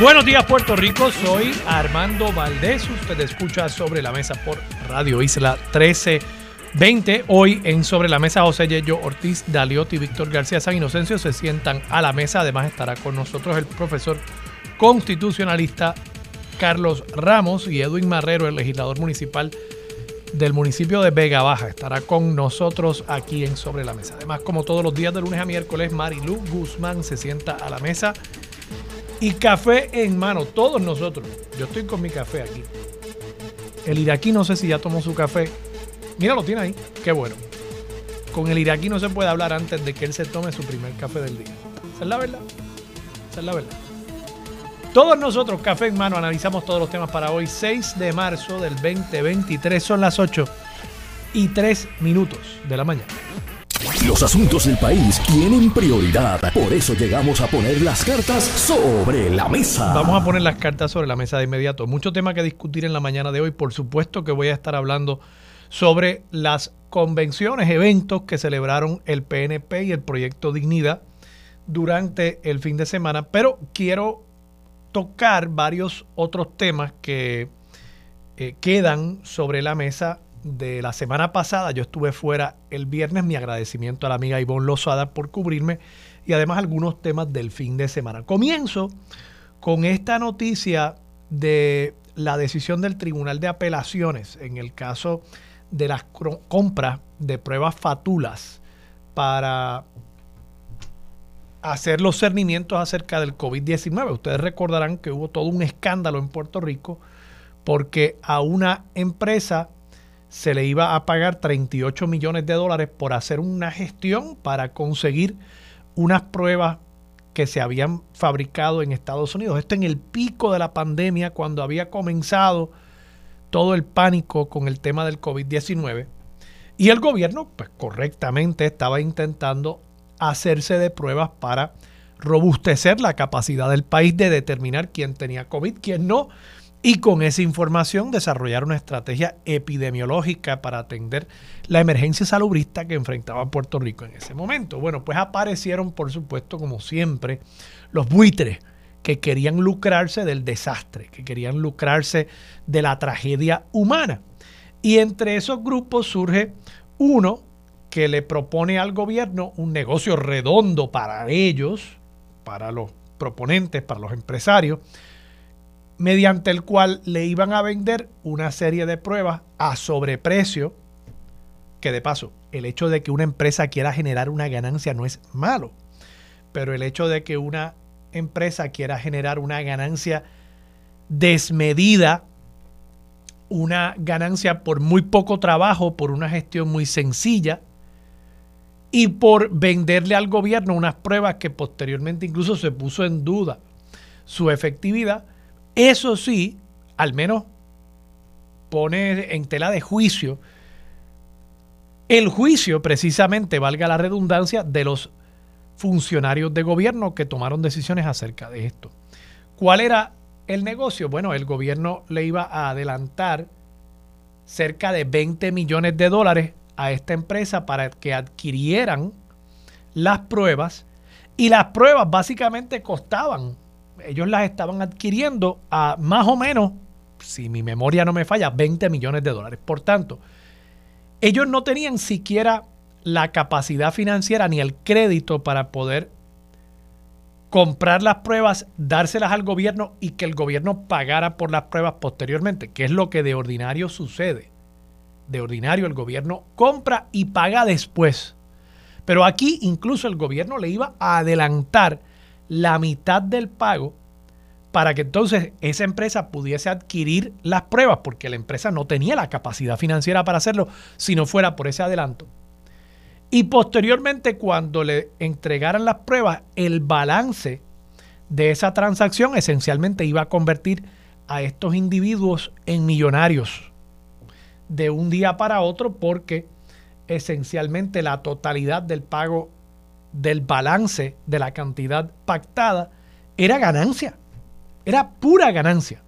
Buenos días Puerto Rico, soy Armando Valdés, usted escucha Sobre la Mesa por Radio Isla 1320. Hoy en Sobre la Mesa José Yello Ortiz, Daliotti y Víctor García San Inocencio se sientan a la mesa. Además estará con nosotros el profesor constitucionalista Carlos Ramos y Edwin Marrero, el legislador municipal del municipio de Vega Baja. Estará con nosotros aquí en Sobre la Mesa. Además, como todos los días de lunes a miércoles, Marilu Guzmán se sienta a la mesa y café en mano, todos nosotros. Yo estoy con mi café aquí. El iraquí no sé si ya tomó su café. Mira, lo tiene ahí. Qué bueno. Con el iraquí no se puede hablar antes de que él se tome su primer café del día. Esa es la verdad. Es la verdad. Todos nosotros, café en mano, analizamos todos los temas para hoy, 6 de marzo del 2023. Son las 8 y 3 minutos de la mañana. Los asuntos del país tienen prioridad. Por eso llegamos a poner las cartas sobre la mesa. Vamos a poner las cartas sobre la mesa de inmediato. Mucho tema que discutir en la mañana de hoy. Por supuesto que voy a estar hablando sobre las convenciones, eventos que celebraron el PNP y el Proyecto Dignidad durante el fin de semana. Pero quiero tocar varios otros temas que eh, quedan sobre la mesa de la semana pasada. Yo estuve fuera el viernes. Mi agradecimiento a la amiga Ivonne Lozada por cubrirme y además algunos temas del fin de semana. Comienzo con esta noticia de la decisión del Tribunal de Apelaciones en el caso de las compras de pruebas fatulas para hacer los cernimientos acerca del COVID-19. Ustedes recordarán que hubo todo un escándalo en Puerto Rico porque a una empresa se le iba a pagar 38 millones de dólares por hacer una gestión para conseguir unas pruebas que se habían fabricado en Estados Unidos. Esto en el pico de la pandemia, cuando había comenzado todo el pánico con el tema del COVID-19. Y el gobierno, pues correctamente, estaba intentando hacerse de pruebas para robustecer la capacidad del país de determinar quién tenía COVID, quién no, y con esa información desarrollar una estrategia epidemiológica para atender la emergencia salubrista que enfrentaba Puerto Rico en ese momento. Bueno, pues aparecieron, por supuesto, como siempre, los buitres que querían lucrarse del desastre, que querían lucrarse de la tragedia humana. Y entre esos grupos surge uno que le propone al gobierno un negocio redondo para ellos, para los proponentes, para los empresarios, mediante el cual le iban a vender una serie de pruebas a sobreprecio, que de paso, el hecho de que una empresa quiera generar una ganancia no es malo, pero el hecho de que una empresa quiera generar una ganancia desmedida, una ganancia por muy poco trabajo, por una gestión muy sencilla, y por venderle al gobierno unas pruebas que posteriormente incluso se puso en duda su efectividad, eso sí, al menos pone en tela de juicio el juicio, precisamente, valga la redundancia, de los funcionarios de gobierno que tomaron decisiones acerca de esto. ¿Cuál era el negocio? Bueno, el gobierno le iba a adelantar cerca de 20 millones de dólares a esta empresa para que adquirieran las pruebas y las pruebas básicamente costaban ellos las estaban adquiriendo a más o menos, si mi memoria no me falla, 20 millones de dólares. Por tanto, ellos no tenían siquiera la capacidad financiera ni el crédito para poder comprar las pruebas, dárselas al gobierno y que el gobierno pagara por las pruebas posteriormente, que es lo que de ordinario sucede. De ordinario el gobierno compra y paga después. Pero aquí incluso el gobierno le iba a adelantar la mitad del pago para que entonces esa empresa pudiese adquirir las pruebas, porque la empresa no tenía la capacidad financiera para hacerlo si no fuera por ese adelanto. Y posteriormente, cuando le entregaran las pruebas, el balance de esa transacción esencialmente iba a convertir a estos individuos en millonarios de un día para otro porque esencialmente la totalidad del pago del balance de la cantidad pactada era ganancia, era pura ganancia.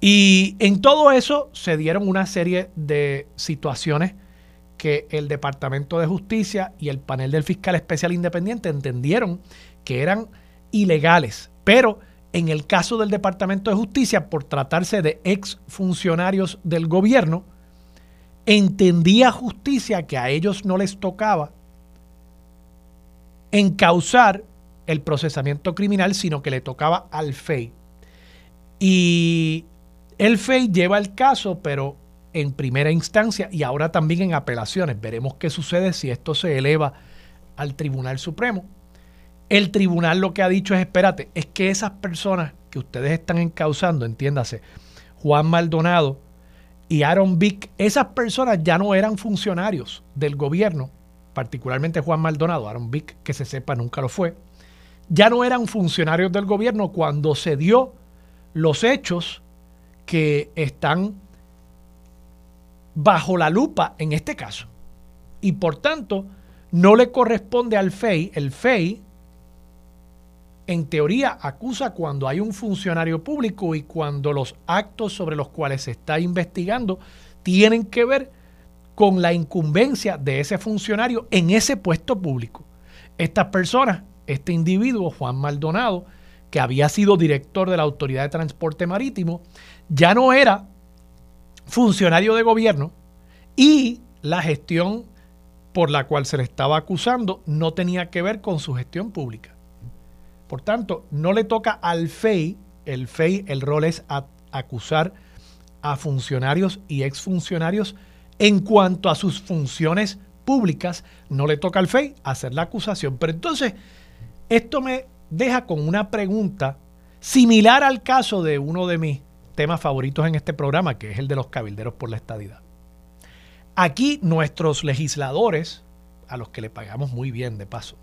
Y en todo eso se dieron una serie de situaciones que el Departamento de Justicia y el panel del fiscal especial independiente entendieron que eran ilegales. Pero en el caso del Departamento de Justicia, por tratarse de ex funcionarios del gobierno, entendía justicia que a ellos no les tocaba encauzar el procesamiento criminal, sino que le tocaba al FEI. Y el FEI lleva el caso, pero en primera instancia y ahora también en apelaciones. Veremos qué sucede si esto se eleva al Tribunal Supremo. El tribunal lo que ha dicho es, espérate, es que esas personas que ustedes están encauzando, entiéndase, Juan Maldonado y Aaron Vick, esas personas ya no eran funcionarios del gobierno, particularmente Juan Maldonado, Aaron Vick, que se sepa nunca lo fue, ya no eran funcionarios del gobierno cuando se dio los hechos que están bajo la lupa en este caso. Y por tanto, no le corresponde al FEI, el FEI en teoría acusa cuando hay un funcionario público y cuando los actos sobre los cuales se está investigando tienen que ver con la incumbencia de ese funcionario en ese puesto público. Estas personas, este individuo, Juan Maldonado, que había sido director de la Autoridad de Transporte Marítimo, ya no era funcionario de gobierno y la gestión por la cual se le estaba acusando no tenía que ver con su gestión pública. Por tanto, no le toca al FEI, el FEI, el rol es acusar a funcionarios y exfuncionarios en cuanto a sus funciones públicas, no le toca al FEI hacer la acusación. Pero entonces, esto me deja con una pregunta similar al caso de uno de mis temas favoritos en este programa, que es el de los cabilderos por la estadidad. Aquí nuestros legisladores, a los que le pagamos muy bien de paso,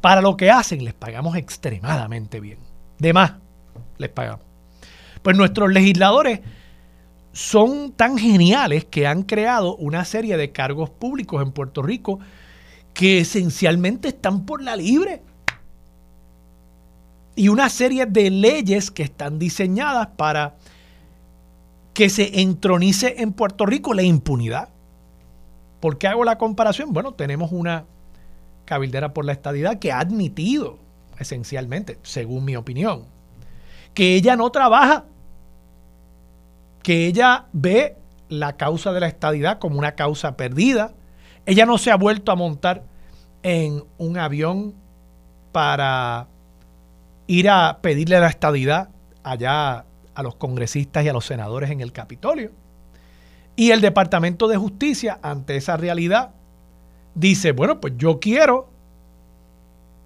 para lo que hacen les pagamos extremadamente bien. De más les pagamos. Pues nuestros legisladores son tan geniales que han creado una serie de cargos públicos en Puerto Rico que esencialmente están por la libre. Y una serie de leyes que están diseñadas para que se entronice en Puerto Rico la impunidad. ¿Por qué hago la comparación? Bueno, tenemos una cabildera por la estadidad que ha admitido, esencialmente, según mi opinión, que ella no trabaja, que ella ve la causa de la estadidad como una causa perdida. Ella no se ha vuelto a montar en un avión para ir a pedirle la estadidad allá a los congresistas y a los senadores en el Capitolio. Y el Departamento de Justicia, ante esa realidad, dice, bueno, pues yo quiero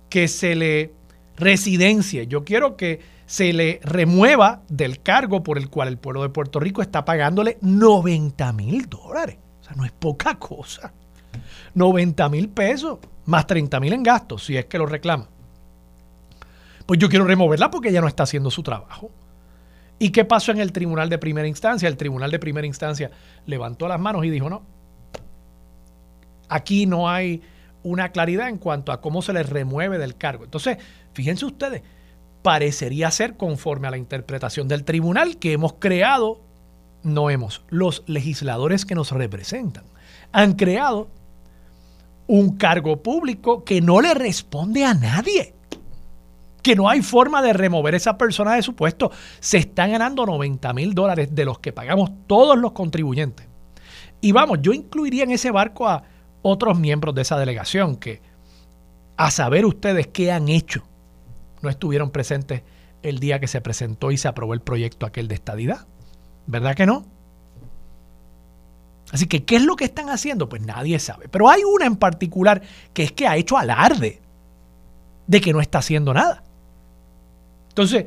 que se le residencie, yo quiero que se le remueva del cargo por el cual el pueblo de Puerto Rico está pagándole 90 mil dólares. O sea, no es poca cosa. 90 mil pesos más 30 mil en gastos, si es que lo reclama. Pues yo quiero removerla porque ella no está haciendo su trabajo. ¿Y qué pasó en el tribunal de primera instancia? El tribunal de primera instancia levantó las manos y dijo, no, aquí no hay una claridad en cuanto a cómo se le remueve del cargo. Entonces, fíjense ustedes, parecería ser conforme a la interpretación del tribunal que hemos creado, no hemos, los legisladores que nos representan, han creado un cargo público que no le responde a nadie que no hay forma de remover esa persona de su puesto. Se están ganando 90 mil dólares de los que pagamos todos los contribuyentes. Y vamos, yo incluiría en ese barco a otros miembros de esa delegación que, a saber ustedes qué han hecho, no estuvieron presentes el día que se presentó y se aprobó el proyecto aquel de estadidad. ¿Verdad que no? Así que, ¿qué es lo que están haciendo? Pues nadie sabe. Pero hay una en particular que es que ha hecho alarde de que no está haciendo nada. Entonces,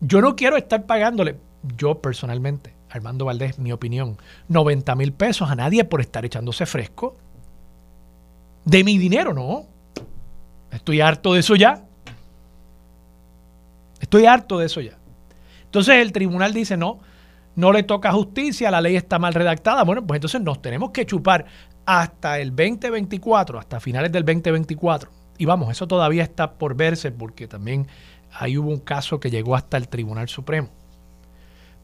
yo no quiero estar pagándole, yo personalmente, Armando Valdés, mi opinión, 90 mil pesos a nadie por estar echándose fresco. De mi dinero, no. Estoy harto de eso ya. Estoy harto de eso ya. Entonces el tribunal dice, no, no le toca justicia, la ley está mal redactada. Bueno, pues entonces nos tenemos que chupar hasta el 2024, hasta finales del 2024. Y vamos, eso todavía está por verse porque también ahí hubo un caso que llegó hasta el Tribunal Supremo.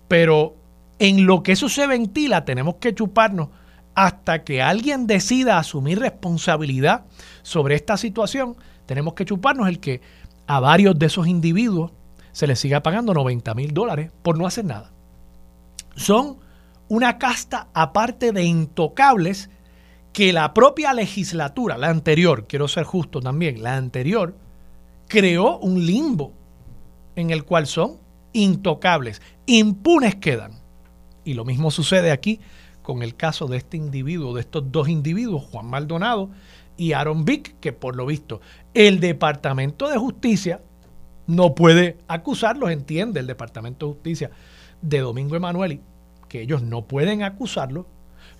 Pero en lo que eso se ventila, tenemos que chuparnos hasta que alguien decida asumir responsabilidad sobre esta situación, tenemos que chuparnos el que a varios de esos individuos se les siga pagando 90 mil dólares por no hacer nada. Son una casta aparte de intocables que la propia legislatura, la anterior, quiero ser justo también, la anterior, creó un limbo en el cual son intocables, impunes quedan. Y lo mismo sucede aquí con el caso de este individuo, de estos dos individuos, Juan Maldonado y Aaron Vick, que por lo visto el Departamento de Justicia no puede acusarlos, entiende el Departamento de Justicia de Domingo Emanueli, que ellos no pueden acusarlos,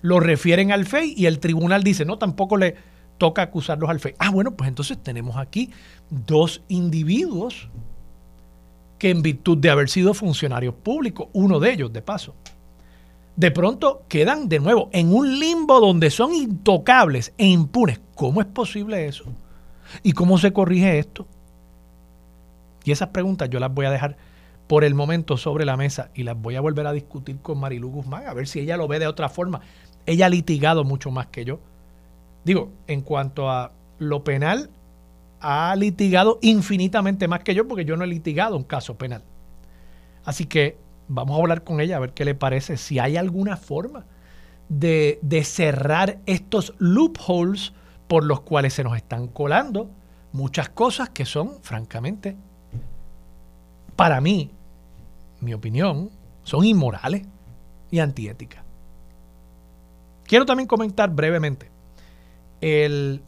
lo refieren al FEI y el tribunal dice, no, tampoco le toca acusarlos al FEI. Ah, bueno, pues entonces tenemos aquí dos individuos que en virtud de haber sido funcionarios públicos, uno de ellos de paso, de pronto quedan de nuevo en un limbo donde son intocables e impunes. ¿Cómo es posible eso? ¿Y cómo se corrige esto? Y esas preguntas yo las voy a dejar por el momento sobre la mesa y las voy a volver a discutir con Marilu Guzmán, a ver si ella lo ve de otra forma. Ella ha litigado mucho más que yo. Digo, en cuanto a lo penal, ha litigado infinitamente más que yo porque yo no he litigado un caso penal. Así que vamos a hablar con ella a ver qué le parece, si hay alguna forma de, cerrar estos loopholes por los cuales se nos están colando muchas cosas que son, francamente, para mí, mi opinión, son inmorales y antiéticas. Quiero también comentar brevemente. El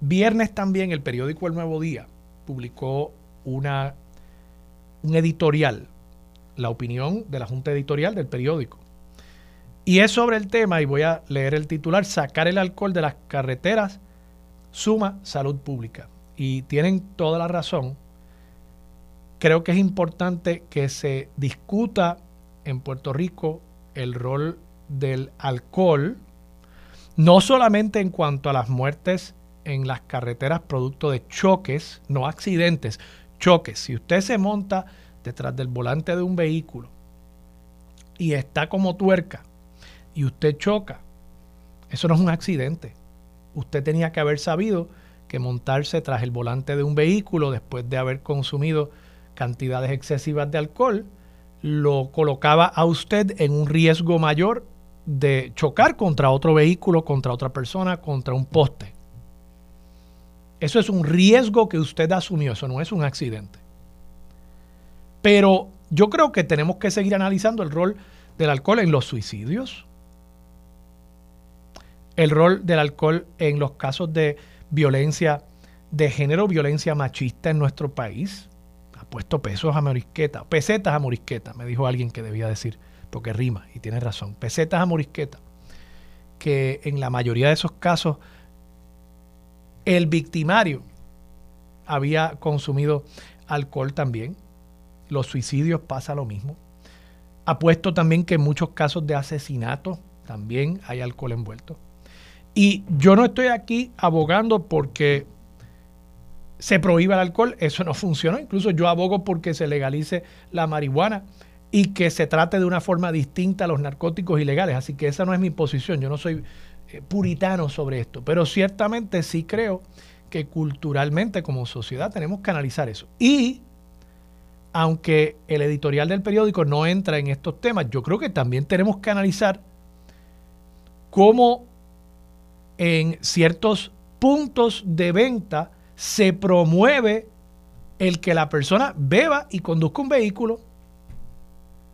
viernes también el periódico El Nuevo Día publicó una, un editorial la opinión de la Junta Editorial del periódico. Y es sobre el tema, y voy a leer el titular, sacar el alcohol de las carreteras suma salud pública. Y tienen toda la razón. Creo que es importante que se discuta en Puerto Rico el rol del alcohol, no solamente en cuanto a las muertes en las carreteras producto de choques, no accidentes, choques. Si usted se monta detrás del volante de un vehículo y está como tuerca y usted choca, eso no es un accidente. Usted tenía que haber sabido que montarse tras el volante de un vehículo después de haber consumido cantidades excesivas de alcohol lo colocaba a usted en un riesgo mayor de chocar contra otro vehículo, contra otra persona, contra un poste. Eso es un riesgo que usted asumió, eso no es un accidente. Pero yo creo que tenemos que seguir analizando el rol del alcohol en los suicidios, el rol del alcohol en los casos de violencia de género, violencia machista en nuestro país. Puesto pesos a morisqueta, pesetas a morisqueta, me dijo alguien que debía decir, porque rima y tiene razón, pesetas a morisqueta, que en la mayoría de esos casos el victimario había consumido alcohol también los suicidios pasa lo mismo. Apuesto también que en muchos casos de asesinato también hay alcohol envuelto. Y yo no estoy aquí abogando porque se prohíba el alcohol, eso no funciona. Incluso yo abogo porque se legalice la marihuana y que se trate de una forma distinta a los narcóticos ilegales. Así que esa no es mi posición, yo no soy eh, puritano sobre esto, pero ciertamente sí creo que culturalmente como sociedad tenemos que analizar eso. Y aunque el editorial del periódico no entra en estos temas, yo creo que también tenemos que analizar cómo en ciertos puntos de venta se promueve el que la persona beba y conduzca un vehículo.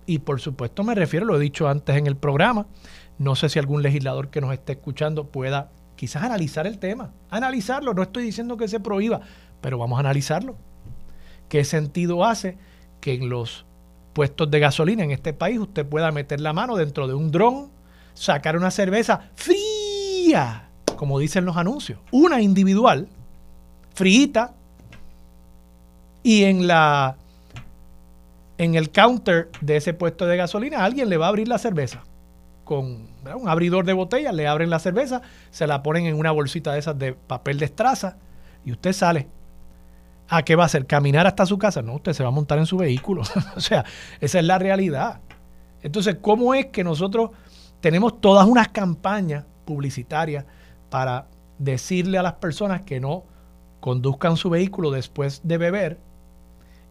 Y por supuesto me refiero, lo he dicho antes en el programa, no sé si algún legislador que nos esté escuchando pueda quizás analizar el tema, analizarlo, no estoy diciendo que se prohíba, pero vamos a analizarlo. ¿Qué sentido hace que en los puestos de gasolina en este país usted pueda meter la mano dentro de un dron, sacar una cerveza fría, como dicen los anuncios, una individual, fríita, y en la en el counter de ese puesto de gasolina alguien le va a abrir la cerveza. Con un abridor de botella, le abren la cerveza, se la ponen en una bolsita de esas de papel de estraza y usted sale. ¿A qué va a hacer? ¿Caminar hasta su casa? No, usted se va a montar en su vehículo. o sea, esa es la realidad. Entonces, ¿cómo es que nosotros tenemos todas unas campañas publicitarias para decirle a las personas que no conduzcan su vehículo después de beber?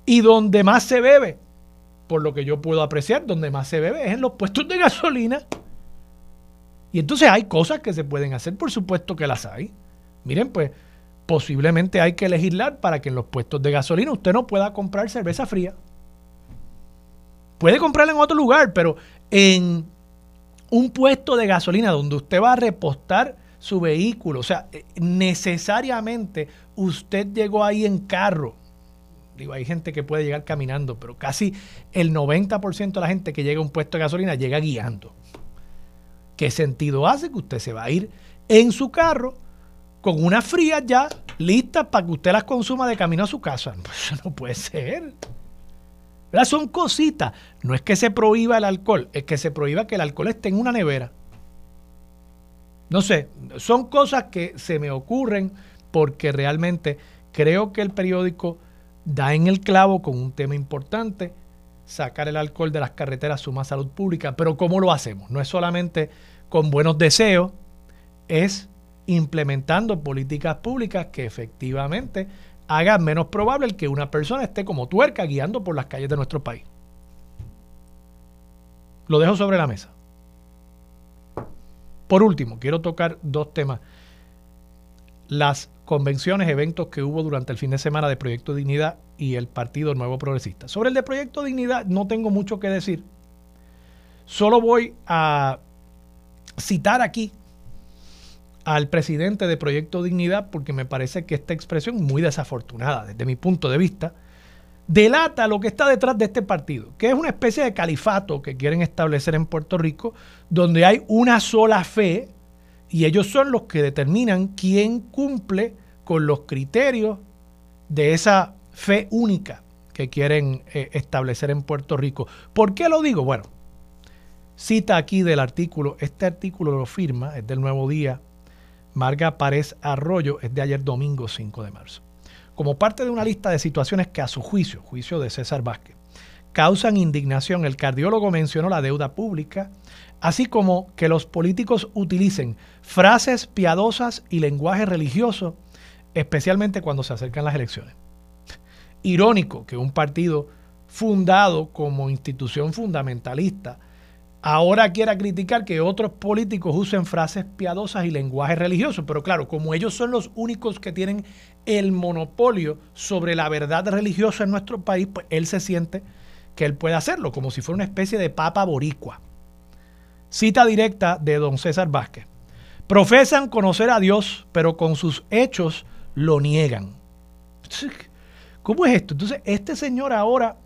Y donde más se bebe, por lo que yo puedo apreciar, donde más se bebe es en los puestos de gasolina. Y entonces hay cosas que se pueden hacer, por supuesto que las hay. Miren, pues posiblemente hay que legislar para que en los puestos de gasolina usted no pueda comprar cerveza fría. Puede comprarla en otro lugar, pero en un puesto de gasolina donde usted va a repostar su vehículo, o sea, eh, necesariamente usted llegó ahí en carro. Digo, hay gente que puede llegar caminando, pero casi el 90% de la gente que llega a un puesto de gasolina llega guiando. ¿Qué sentido hace que usted se va a ir en su carro con unas frías ya listas para que usted las consuma de camino a su casa? Pues no puede ser. Son cositas. No es que se prohíba el alcohol, es que se prohíba que el alcohol esté en una nevera. No sé, son cosas que se me ocurren porque realmente creo que el periódico da en el clavo con un tema importante. Sacar el alcohol de las carreteras suma salud pública, pero ¿cómo lo hacemos? No es solamente con buenos deseos, es implementando políticas públicas que efectivamente haga menos probable que una persona esté como tuerca guiando por las calles de nuestro país. Lo dejo sobre la mesa. Por último, quiero tocar dos temas. Las convenciones, eventos que hubo durante el fin de semana de Proyecto Dignidad y el Partido Nuevo Progresista. Sobre el de Proyecto Dignidad no tengo mucho que decir. Solo voy a citar aquí al presidente de Proyecto Dignidad porque me parece que esta expresión muy desafortunada desde mi punto de vista delata lo que está detrás de este partido, que es una especie de califato que quieren establecer en Puerto Rico, donde hay una sola fe y ellos son los que determinan quién cumple con los criterios de esa fe única que quieren eh, establecer en Puerto Rico. ¿Por qué lo digo? Bueno, cita aquí del artículo, este artículo lo firma, es del Nuevo Día, Marga Párez Arroyo, es de ayer domingo 5 de marzo. Como parte de una lista de situaciones que a su juicio, juicio de César Vázquez, causan indignación, el cardiólogo mencionó la deuda pública, así como que los políticos utilicen frases piadosas y lenguaje religioso, especialmente cuando se acercan las elecciones. Irónico que un partido fundado como institución fundamentalista ahora quiera criticar que otros políticos usen frases piadosas y lenguaje religioso. Pero claro, como ellos son los únicos que tienen el monopolio sobre la verdad religiosa en nuestro país, pues él se siente que él puede hacerlo, como si fuera una especie de papa boricua. Cita directa de don César Vázquez. Profesan conocer a Dios, pero con sus hechos lo niegan. ¿Cómo es esto? Entonces, este señor ahora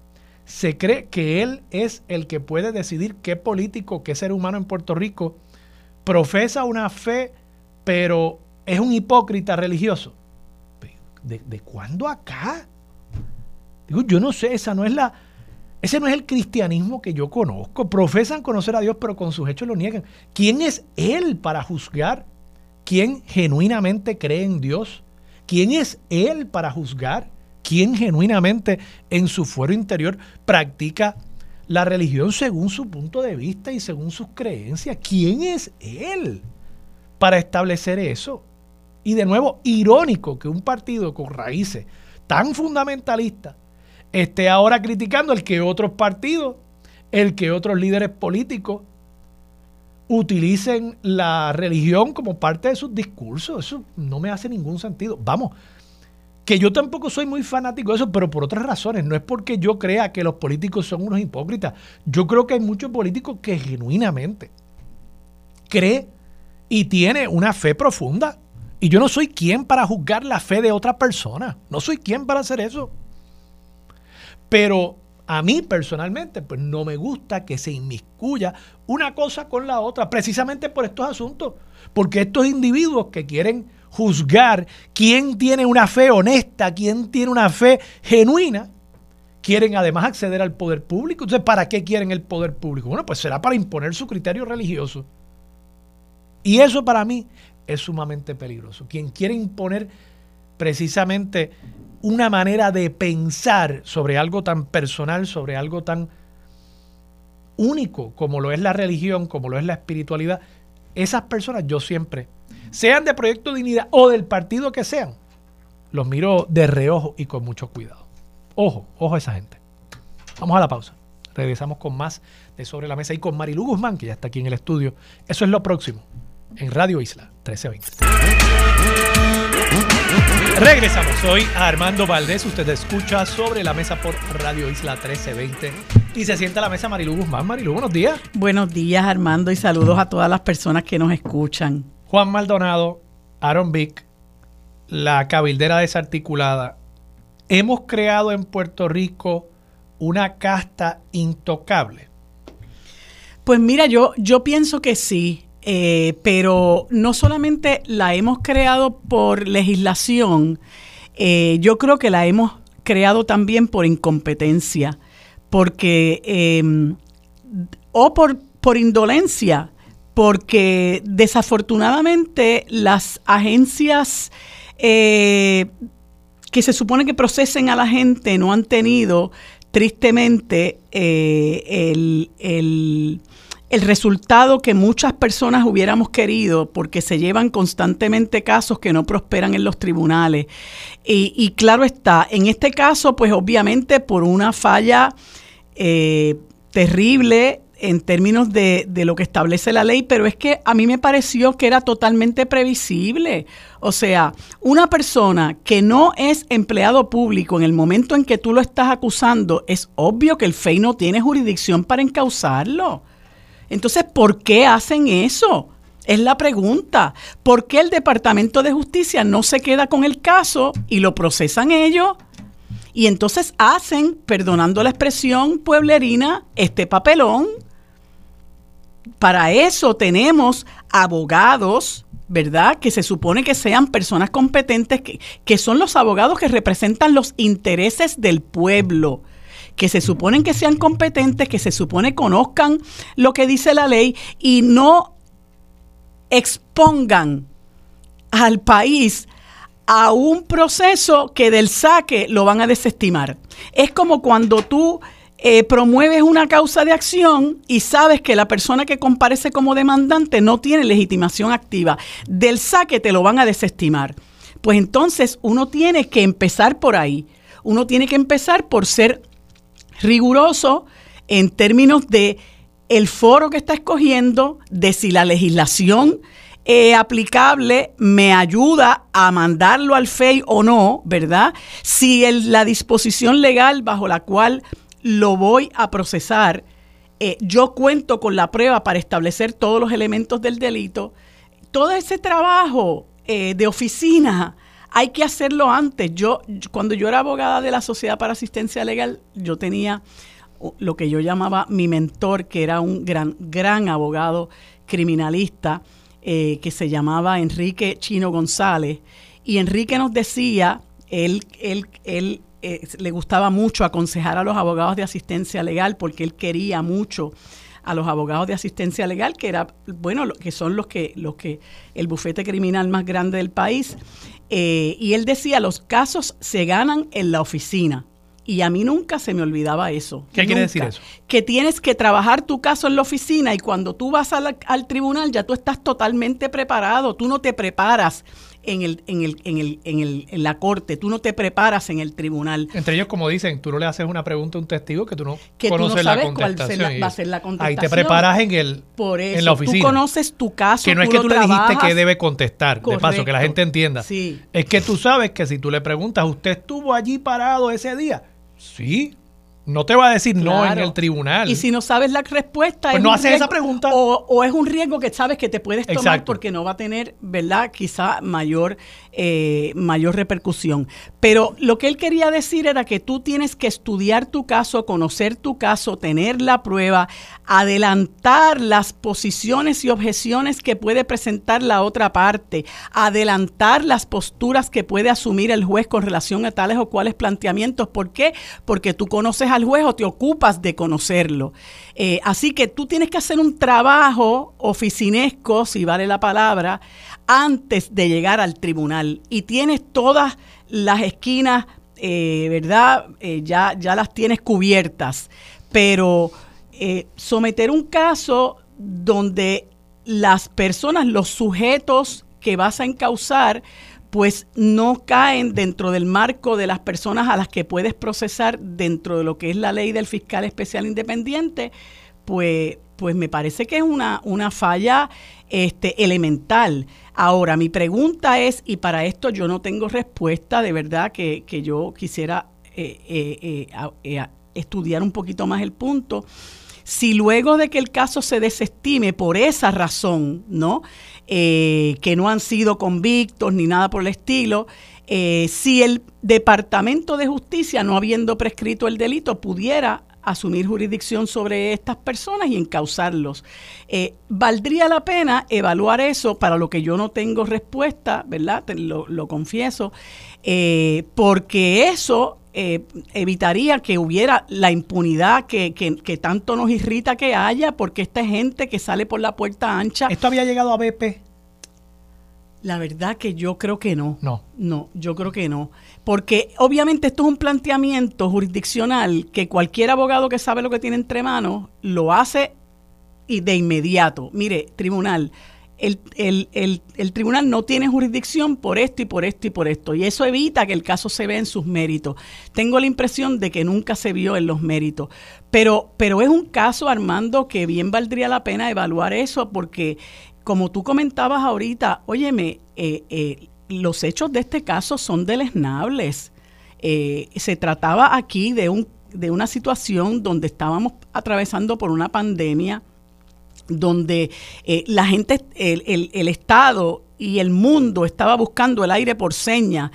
se cree que él es el que puede decidir qué político, qué ser humano en Puerto Rico profesa una fe, pero es un hipócrita religioso. ¿De, de cuándo acá? Digo, yo no sé, esa no es la, ese no es el cristianismo que yo conozco. Profesan conocer a Dios, pero con sus hechos lo niegan. ¿Quién es Él para juzgar? ¿Quién genuinamente cree en Dios? ¿Quién es Él para juzgar? ¿Quién genuinamente en su fuero interior practica la religión según su punto de vista y según sus creencias? ¿Quién es Él para establecer eso? Y de nuevo, irónico que un partido con raíces tan fundamentalistas esté ahora criticando el que otros partidos, el que otros líderes políticos utilicen la religión como parte de sus discursos. Eso no me hace ningún sentido. Vamos, que yo tampoco soy muy fanático de eso, pero por otras razones. No es porque yo crea que los políticos son unos hipócritas. Yo creo que hay muchos políticos que genuinamente cree y tiene una fe profunda. Y yo no soy quien para juzgar la fe de otra persona. No soy quien para hacer eso. Pero a mí personalmente, pues no me gusta que se inmiscuya una cosa con la otra, precisamente por estos asuntos. Porque estos individuos que quieren juzgar quién tiene una fe honesta, quién tiene una fe genuina, quieren además acceder al poder público. Entonces, ¿para qué quieren el poder público? Bueno, pues será para imponer su criterio religioso. Y eso para mí es sumamente peligroso. Quien quiere imponer precisamente una manera de pensar sobre algo tan personal, sobre algo tan único como lo es la religión, como lo es la espiritualidad, esas personas yo siempre, sean de Proyecto Dignidad o del partido que sean, los miro de reojo y con mucho cuidado. Ojo, ojo a esa gente. Vamos a la pausa. Regresamos con más de Sobre la Mesa y con Marilu Guzmán, que ya está aquí en el estudio. Eso es lo próximo en Radio Isla 1320. Regresamos hoy a Armando Valdés. Usted escucha sobre la mesa por Radio Isla 1320 y se sienta a la mesa Marilu Guzmán. Marilu, buenos días. Buenos días, Armando, y saludos a todas las personas que nos escuchan. Juan Maldonado, Aaron Vick, la cabildera desarticulada. Hemos creado en Puerto Rico una casta intocable. Pues mira, yo, yo pienso que sí. Eh, pero no solamente la hemos creado por legislación, eh, yo creo que la hemos creado también por incompetencia, porque em, o por, por indolencia, porque desafortunadamente las agencias eh, que se supone que procesen a la gente no han tenido tristemente el, el resultado que muchas personas hubiéramos querido porque se llevan constantemente casos que no prosperan en los tribunales. Y, claro está, en este caso, pues obviamente por una falla eh, terrible en términos de, de, lo que establece la ley, pero es que a mí me pareció que era totalmente previsible. O sea, una persona que no es empleado público en el momento en que tú lo estás acusando, es obvio que el FEI no tiene jurisdicción para encausarlo. Entonces, ¿por qué hacen eso? Es la pregunta. ¿Por qué el Departamento de Justicia no se queda con el caso y lo procesan ellos? Y entonces hacen, perdonando la expresión pueblerina, este papelón. Para eso tenemos abogados, ¿verdad? Que se supone que sean personas competentes, que, que son los abogados que representan los intereses del pueblo que se suponen que sean competentes, que se supone conozcan lo que dice la ley y no expongan al país a un proceso que del saque lo van a desestimar. Es como cuando tú eh, promueves una causa de acción y sabes que la persona que comparece como demandante no tiene legitimación activa. Del saque te lo van a desestimar. Pues entonces uno tiene que empezar por ahí. Uno tiene que empezar por ser riguroso en términos de el foro que está escogiendo, de si la legislación eh, aplicable me ayuda a mandarlo al FEI o no, ¿verdad? Si la disposición legal bajo la cual lo voy a procesar, eh, yo cuento con la prueba para establecer todos los elementos del delito, todo ese trabajo eh, de oficina hay que hacerlo antes. Yo, cuando yo era abogada de la Sociedad para Asistencia Legal, yo tenía lo que yo llamaba mi mentor, que era un gran, gran abogado criminalista, eh, que se llamaba Enrique Chino González. Y Enrique nos decía, él, él, él eh, le gustaba mucho aconsejar a los abogados de asistencia legal porque él quería mucho a los abogados de asistencia legal, que era, bueno, que son los que, los que, el bufete criminal más grande del país. Eh, y él decía, los casos se ganan en la oficina. Y a mí nunca se me olvidaba eso. ¿Qué quiere decir eso? Que tienes que trabajar tu caso en la oficina y cuando tú vas al, tribunal ya tú estás totalmente preparado. Tú no te preparas en, el, en, el, en, el, en, el, en la corte, tú no te preparas en el tribunal. Entre ellos, como dicen, tú no le haces una pregunta a un testigo que tú no conoces la contestación. Cuál va a ser la contestación. Ahí te preparas en, el, Por eso, en la oficina. Tú conoces tu caso. Que no es que tú le dijiste que debe contestar, de paso, que la gente entienda. Sí. Es que tú sabes que si tú le preguntas, ¿usted estuvo allí parado ese día? Sí, no te va a decir no en el tribunal. Y si no sabes la respuesta, pues no haces esa pregunta. O, es un riesgo que sabes que te puedes tomar porque no va a tener, ¿verdad? Quizá mayor, eh, mayor repercusión. Pero lo que él quería decir era que tú tienes que estudiar tu caso, conocer tu caso, tener la prueba, adelantar las posiciones y objeciones que puede presentar la otra parte, adelantar las posturas que puede asumir el juez con relación a tales o cuales planteamientos. ¿Por qué? Porque tú conoces al juez o te ocupas de conocerlo. Eh, así que tú tienes que hacer un trabajo oficinesco, si vale la palabra, antes de llegar al tribunal. Y tienes todas las esquinas, eh, ¿verdad? Eh, ya, ya las tienes cubiertas. Pero someter un caso donde las personas, los sujetos que vas a encauzar, pues no caen dentro del marco de las personas a las que puedes procesar dentro de lo que es la ley del fiscal especial independiente, pues, pues me parece que es una, una falla este, elemental. Ahora, mi pregunta es, y para esto yo no tengo respuesta, de verdad que, yo quisiera eh, eh, eh, estudiar un poquito más el punto. Si luego de que el caso se desestime por esa razón, ¿no? Eh, que no han sido convictos ni nada por el estilo, eh, si el Departamento de Justicia, no habiendo prescrito el delito, pudiera asumir jurisdicción sobre estas personas y encausarlos. Eh, ¿Valdría la pena evaluar eso para lo que yo no tengo respuesta, verdad? lo, confieso, porque eso evitaría que hubiera la impunidad que, que, tanto nos irrita que haya, porque esta gente que sale por la puerta ancha. ¿Esto había llegado a BP? La verdad que yo creo que no. No. No, yo creo que no. Porque obviamente esto es un planteamiento jurisdiccional que cualquier abogado que sabe lo que tiene entre manos lo hace y de inmediato. Mire, tribunal, el, el, tribunal no tiene jurisdicción por esto y por esto y por esto. Y eso evita que el caso se vea en sus méritos. Tengo la impresión de que nunca se vio en los méritos. Pero, pero es un caso, Armando, que bien valdría la pena evaluar eso porque como tú comentabas ahorita, óyeme, eh, eh, los hechos de este caso son deleznables. Eh, se trataba aquí de, un, de una situación donde estábamos atravesando por una pandemia, donde la gente, el, el, Estado y el mundo estaba buscando el aire por seña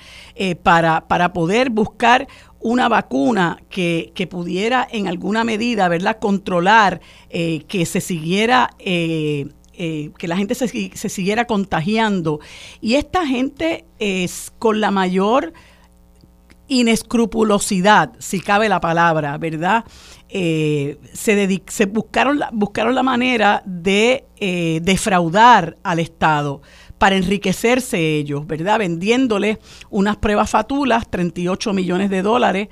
para, para poder buscar una vacuna que, que, pudiera en alguna medida, ¿verdad?, controlar que se siguiera eh, que la gente se, se, siguiera contagiando. Y esta gente es con la mayor inescrupulosidad, si cabe la palabra, ¿verdad? Eh, se, buscaron, la, buscaron la manera de eh, defraudar al Estado para enriquecerse ellos, ¿verdad? Vendiéndoles unas pruebas fatulas, 38 millones de dólares.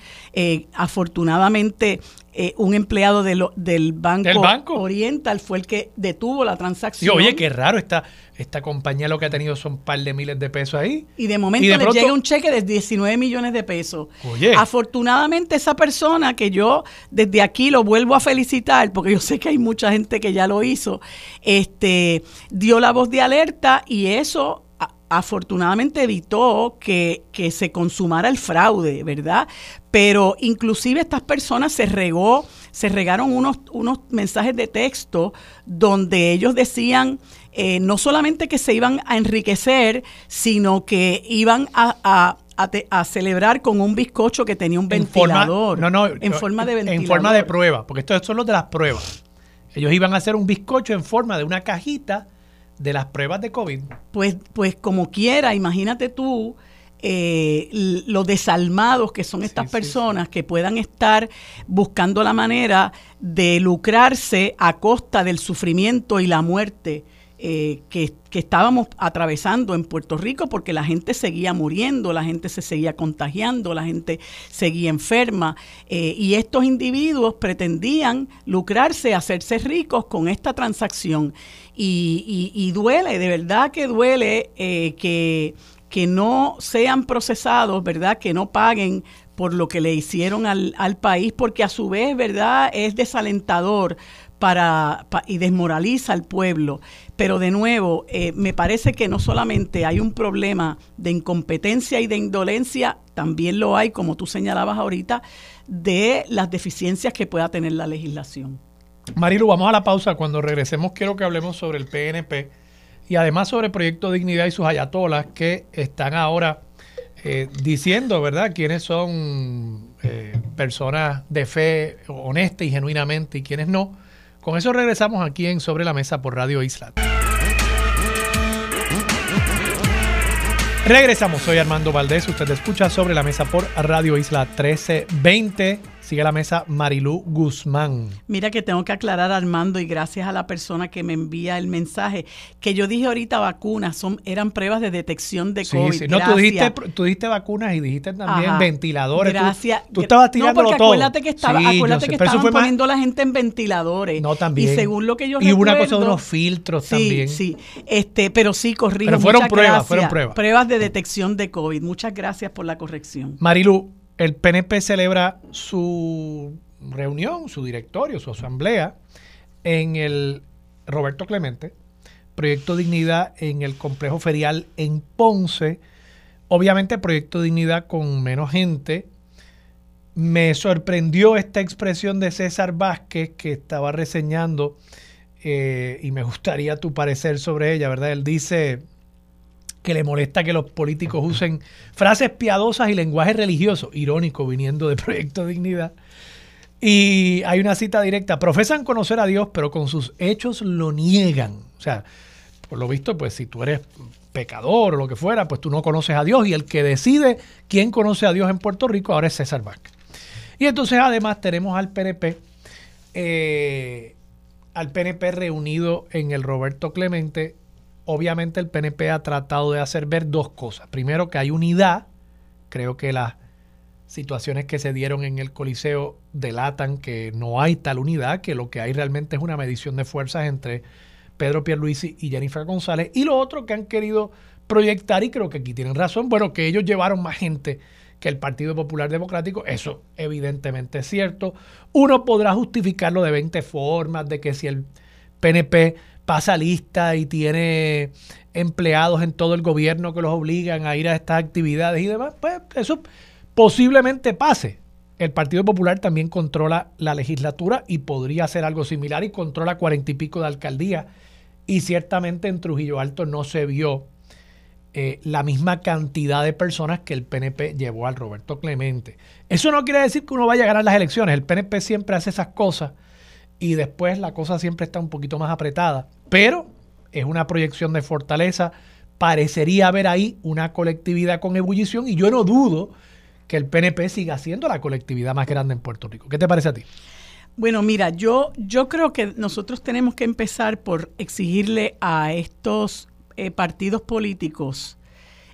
afortunadamente eh, un empleado del, banco Oriental fue el que detuvo la transacción. Y oye, qué raro, esta, esta compañía lo que ha tenido son un par de miles de pesos ahí. Y de momento le llega un cheque de 19 millones de pesos. Oye. Afortunadamente esa persona que yo desde aquí lo vuelvo a felicitar, porque yo sé que hay mucha gente que ya lo hizo, este, dio la voz de alerta y eso afortunadamente evitó que, que, se consumara el fraude, ¿verdad? Pero inclusive estas personas se regó, se regaron unos, unos mensajes de texto donde ellos decían eh, no solamente que se iban a enriquecer, sino que iban a, a celebrar con un bizcocho que tenía un ventilador. no, no, en forma de ventilador. En forma de prueba, porque estos son los de las pruebas. Ellos iban a hacer un bizcocho en forma de una cajita de las pruebas de COVID. Pues, pues como quiera, imagínate tú eh, los desalmados que son estas personas que puedan estar buscando la manera de lucrarse a costa del sufrimiento y la muerte eh, que, estábamos atravesando en Puerto Rico porque la gente seguía muriendo, la gente se seguía contagiando, la gente seguía enferma eh, y estos individuos pretendían lucrarse, hacerse ricos con esta transacción y, duele, de verdad que duele que que no sean procesados, ¿verdad? Que no paguen por lo que le hicieron al, al país, porque a su vez, ¿verdad?, es desalentador para, y desmoraliza al pueblo. Pero de nuevo, eh, me parece que no solamente hay un problema de incompetencia y de indolencia, también lo hay, como tú señalabas ahorita, de las deficiencias que pueda tener la legislación. Marilu, vamos a la pausa. Cuando regresemos quiero que hablemos sobre el PNP y además sobre el Proyecto Dignidad y sus ayatolas que están ahora eh, diciendo, ¿verdad?, quiénes son eh, personas de fe honesta y genuinamente y quiénes no. Con eso regresamos aquí en Sobre la Mesa por Radio Isla. Regresamos, soy Armando Valdés, usted escucha Sobre la Mesa por Radio Isla 1320. Sigue la mesa Marilú Guzmán. Mira que tengo que aclarar, Armando, y gracias a la persona que me envía el mensaje, que yo dije ahorita vacunas, son, eran pruebas de detección de COVID. Sí, No, tú dijiste, tú dijiste, vacunas y dijiste también ventiladores. Gracias. Tú, estabas tirando no, porque acuérdate que, estaba, acuérdate que estaban poniendo la gente en ventiladores. No, también. Y según lo que yo Y hubo una cosa de unos filtros sí, también. Sí, este, pero sí, corrijo. Pero fueron pruebas, fueron pruebas. Pruebas de detección de COVID. Muchas gracias por la corrección. Marilu, el PNP celebra su reunión, su directorio, su asamblea en el Roberto Clemente, Proyecto Dignidad en el complejo ferial en Ponce. Obviamente Proyecto Dignidad con menos gente. Me sorprendió esta expresión de César Vázquez que estaba reseñando eh, y me gustaría tu parecer sobre ella, ¿verdad? Él dice que le molesta que los políticos usen frases piadosas y lenguaje religioso, irónico viniendo de Proyecto Dignidad, y hay una cita directa. Profesan conocer a Dios, pero con sus hechos lo niegan. O sea, por lo visto, pues si tú eres pecador o lo que fuera, pues tú no conoces a Dios. Y el que decide quién conoce a Dios en Puerto Rico ahora es César Vázquez. Y entonces además tenemos al PNP, eh, al PNP reunido en el Roberto Clemente. Obviamente el PNP ha tratado de hacer ver dos cosas. Primero, que hay unidad. Creo que la situaciones que se dieron en el Coliseo delatan que no hay tal unidad, que lo que hay realmente es una medición de fuerzas entre Pedro Pierluisi y Jennifer González. Y lo otro que han querido proyectar, y creo que aquí tienen razón, bueno, que ellos llevaron más gente que el Partido Popular Democrático, eso evidentemente es cierto. Uno podrá justificarlo de 20 formas, de que si el PNP pasa lista y tiene empleados en todo el gobierno que los obligan a ir a estas actividades y demás, pues eso posiblemente pase. El Partido Popular también controla la legislatura y podría hacer algo similar y controla cuarenta y pico de alcaldía. Y ciertamente en Trujillo Alto no se vio eh, la misma cantidad de personas que el PNP llevó al Roberto Clemente. Eso no quiere decir que uno vaya a ganar las elecciones. El PNP siempre hace esas cosas y después la cosa siempre está un poquito más apretada. Pero es una proyección de fortaleza. Parecería haber ahí una colectividad con ebullición y yo no dudo que el PNP siga siendo la colectividad más grande en Puerto Rico. ¿Qué te parece a ti? Bueno, mira, yo, yo creo que nosotros tenemos que empezar por exigirle a estos eh, partidos políticos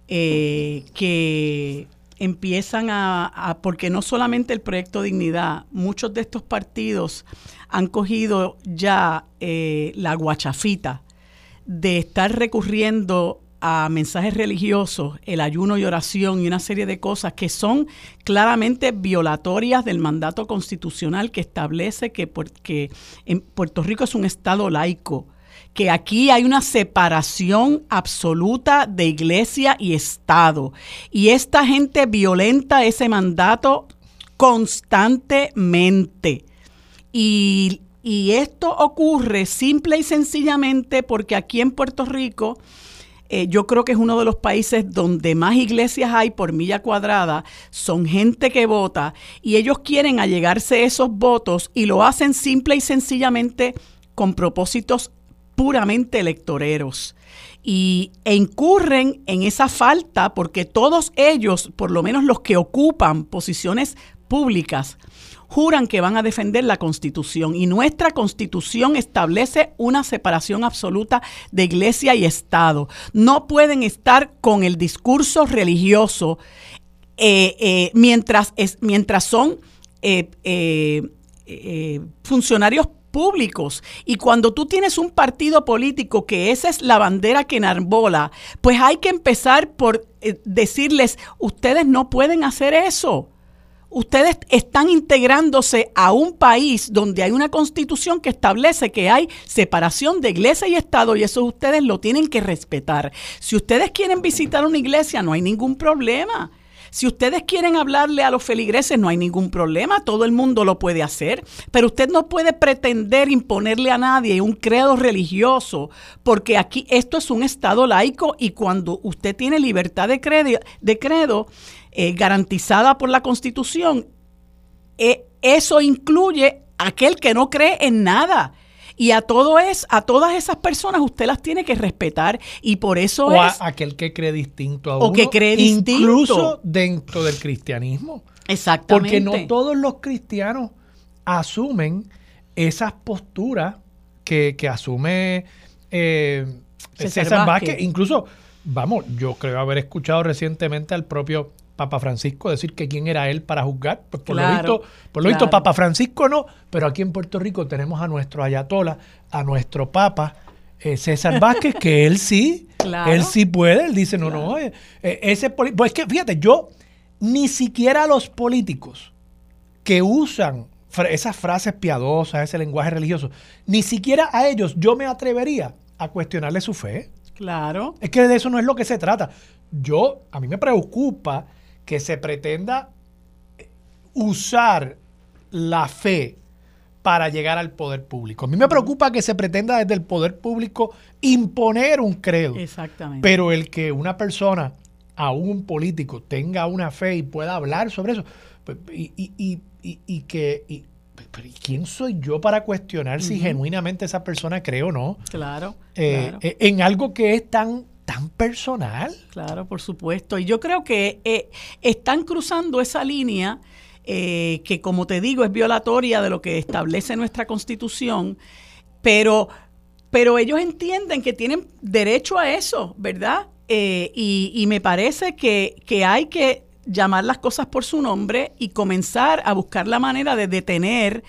eh, que empiezan a, porque no solamente el proyecto Dignidad, muchos de estos partidos han cogido ya eh, la guachafita de estar recurriendo a mensajes religiosos, el ayuno y oración y una serie de cosas que son claramente violatorias del mandato constitucional que establece que, porque en Puerto Rico es un Estado laico, que aquí hay una separación absoluta de iglesia y Estado. Y esta gente violenta ese mandato constantemente. Y, y esto ocurre simple y sencillamente porque aquí en Puerto Rico eh, yo creo que es uno de los países donde más iglesias hay por milla cuadrada, son gente que vota y ellos quieren allegarse esos votos y lo hacen simple y sencillamente con propósitos puramente electoreros. Y, e incurren en esa falta porque todos ellos, por lo menos los que ocupan posiciones públicas, juran que van a defender la Constitución y nuestra Constitución establece una separación absoluta de iglesia y Estado. No pueden estar con el discurso religioso eh, eh, mientras, mientras son eh, funcionarios públicos. Y cuando tú tienes un partido político que esa es la bandera que enarbola, pues hay que empezar por decirles, ustedes no pueden hacer eso. ustedes están integrándose a un país donde hay una constitución que establece que hay separación de iglesia y Estado y eso ustedes lo tienen que respetar. Si ustedes quieren visitar una iglesia, no hay ningún problema. Si ustedes quieren hablarle a los feligreses, no hay ningún problema, todo el mundo lo puede hacer, pero usted no puede pretender imponerle a nadie un credo religioso, porque aquí esto es un Estado laico y cuando usted tiene libertad de credo, eh, garantizada por la Constitución, eh, eso incluye aquel que no cree en nada. Y a todo es, a todas esas personas usted las tiene que respetar y por eso o es a aquel que cree distinto a O uno, que cree distinto. incluso dentro del cristianismo. exactamente Porque no todos los cristianos asumen esas posturas que, que asume eh, César César, Vázquez. Vázquez. Incluso, vamos, yo creo haber escuchado recientemente al propio Papa Francisco decir que quién era él para juzgar. Pues por Claro, lo visto, por lo visto. Papa Francisco no, pero aquí en Puerto Rico tenemos a nuestro ayatola, a nuestro Papa. eh, César Vázquez, que él sí, Claro. él sí puede, él dice, no, no, eh, eh, ese pues es que fíjate, yo ni siquiera los políticos que usan esas frases piadosas, ese lenguaje religioso, ni siquiera a ellos yo me atrevería a cuestionarle su fe. Claro. Es que de eso no es lo que se trata. Yo, a mí me preocupa que se pretenda usar la fe para llegar al poder público. A mí me preocupa que se pretenda desde el poder público imponer un credo. Exactamente. Pero el que una persona, aún un político, tenga una fe y pueda hablar sobre eso, pues, y, y- y- y- que... ¿y ¿Quién soy yo para cuestionar si genuinamente esa persona cree o no claro, eh, claro. eh, en algo que es tan, tan personal? Claro, por supuesto. Y yo creo que eh, están cruzando esa línea eh, que, como te digo, es violatoria de lo que establece nuestra constitución, pero, pero ellos entienden que tienen derecho a eso, ¿verdad? Eh, y, y me parece que, que hay que llamar las cosas por su nombre y comenzar a buscar la manera de detener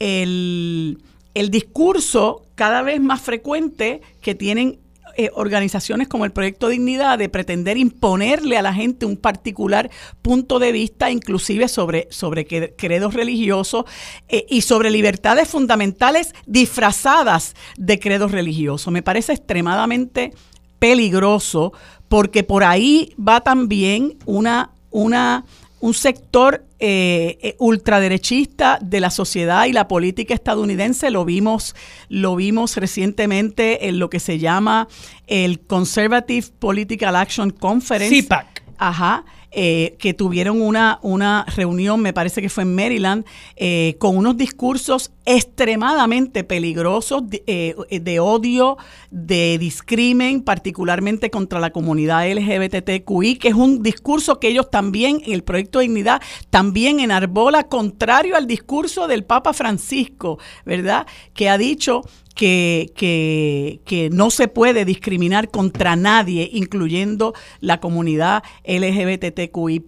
el, el discurso cada vez más frecuente que tienen eh, organizaciones como el Proyecto Dignidad de pretender imponerle a la gente un particular punto de vista, inclusive sobre, sobre credos religiosos eh, y sobre libertades fundamentales disfrazadas de credos religiosos. Me parece extremadamente peligroso porque por ahí va también una, una, un sector eh, eh, ultraderechista de la sociedad y la política estadounidense. Lo vimos, lo vimos recientemente en lo que se llama el Conservative Political Action Conference. CPAC. Ajá, eh, que tuvieron una, una reunión, me parece que fue en Maryland, eh, con unos discursos extremadamente peligrosos de, eh, de odio, de discrimen, particularmente contra la comunidad LGBTQI, que es un discurso que ellos también, en el proyecto de dignidad, también enarbola, contrario al discurso del Papa Francisco, ¿verdad? Que ha dicho que, que, que no se puede discriminar contra nadie, incluyendo la comunidad LGBTQI.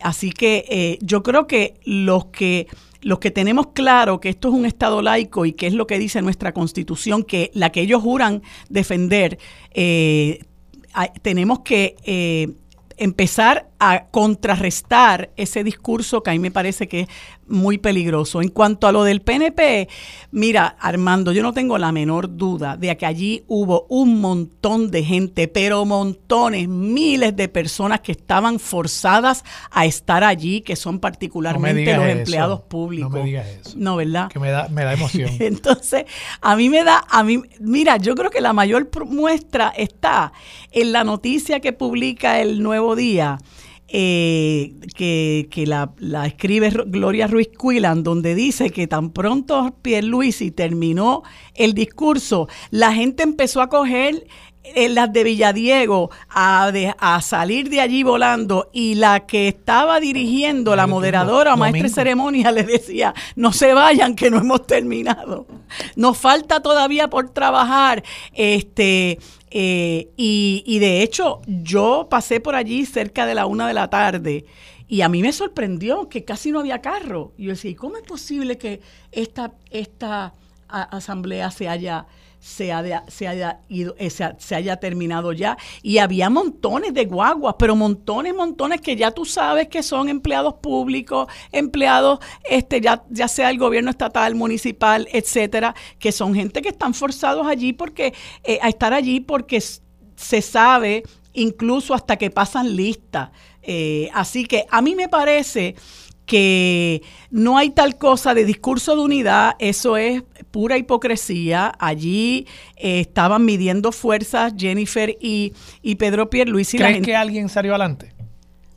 Así que eh, yo creo que los que los que tenemos claro que esto es un Estado laico y que es lo que dice nuestra Constitución, que la que ellos juran defender, eh, tenemos que eh, empezar a contrarrestar ese discurso que a mí me parece que es muy peligroso. En cuanto a lo del PNP, mira, Armando, yo no tengo la menor duda de que allí hubo un montón de gente, pero montones, miles de personas que estaban forzadas a estar allí, que son particularmente los eso. empleados No públicos. me digas eso. No, ¿verdad? Que me da, me da emoción. Entonces, a mí me da, a mí, mira, yo creo que la mayor muestra está en la noticia que publica el Nuevo Día, eh, que, que la, la escribe Gloria Ruiz Cuilan, donde dice que tan pronto Pierluisi terminó el discurso, la gente empezó a coger en las de Villadiego a, de- a salir de allí volando y la que estaba dirigiendo, la moderadora o maestra de ceremonia le decía, no se vayan que no hemos terminado. Nos falta todavía por trabajar. Este, eh, y, y de hecho, yo pasé por allí cerca de la una de la tarde y a mí me sorprendió que casi no había carro. Y yo decía, ¿y cómo es posible que esta, esta asamblea se haya se haya, se haya ido, eh, se, haya terminado ya. Y había montones de guaguas, pero montones, montones que ya tú sabes que son empleados públicos, empleados, este, ya, ya sea el gobierno estatal, municipal, etcétera, que son gente que están forzados allí porque, eh, a estar allí porque se sabe incluso hasta que pasan lista. Eh, así que a mí me parece que no hay tal cosa de discurso de unidad, eso es pura hipocresía. Allí eh, estaban midiendo fuerzas Jennifer y, y Pedro Pierluisi. ¿Crees que alguien salió adelante?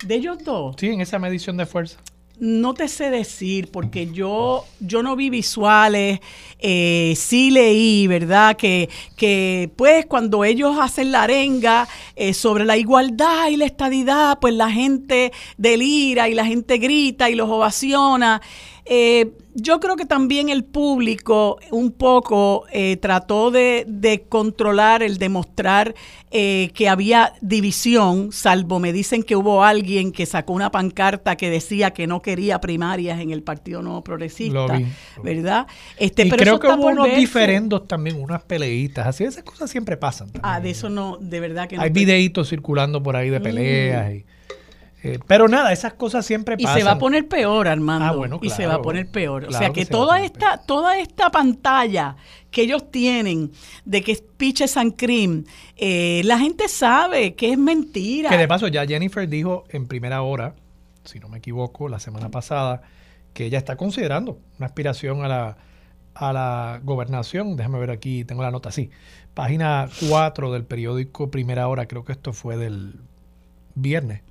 ¿De ellos dos? Sí, en esa medición de fuerza no te sé decir, porque yo, yo no vi visuales, eh, sí leí, ¿verdad? Que, que pues cuando ellos hacen la arenga eh, sobre la igualdad y la estadidad, pues la gente delira y la gente grita y los ovaciona. Eh, yo creo que también el público un poco eh, trató de, controlar el demostrar eh, que había división, salvo me dicen que hubo alguien que sacó una pancarta que decía que no quería primarias en el Partido Nuevo Progresista, ¿verdad? Este, y creo que hubo unos diferendos también, unas peleitas, así esas cosas siempre pasan. Ah, de eso no, de verdad que no. Hay videitos circulando por ahí de peleas y eh, pero nada, esas cosas siempre pasan. Y se va a poner peor, Armando. Ah, bueno, y se va a poner peor. o sea que, toda esta, toda esta pantalla que ellos tienen de que es Piches and Cream, eh, la gente sabe que es mentira. Que de paso ya Jennifer dijo en primera hora, si no me equivoco, la semana pasada, que ella está considerando una aspiración a la, a la gobernación. Déjame ver aquí, tengo la nota así. Página 4 del periódico Primera Hora, creo que esto fue del viernes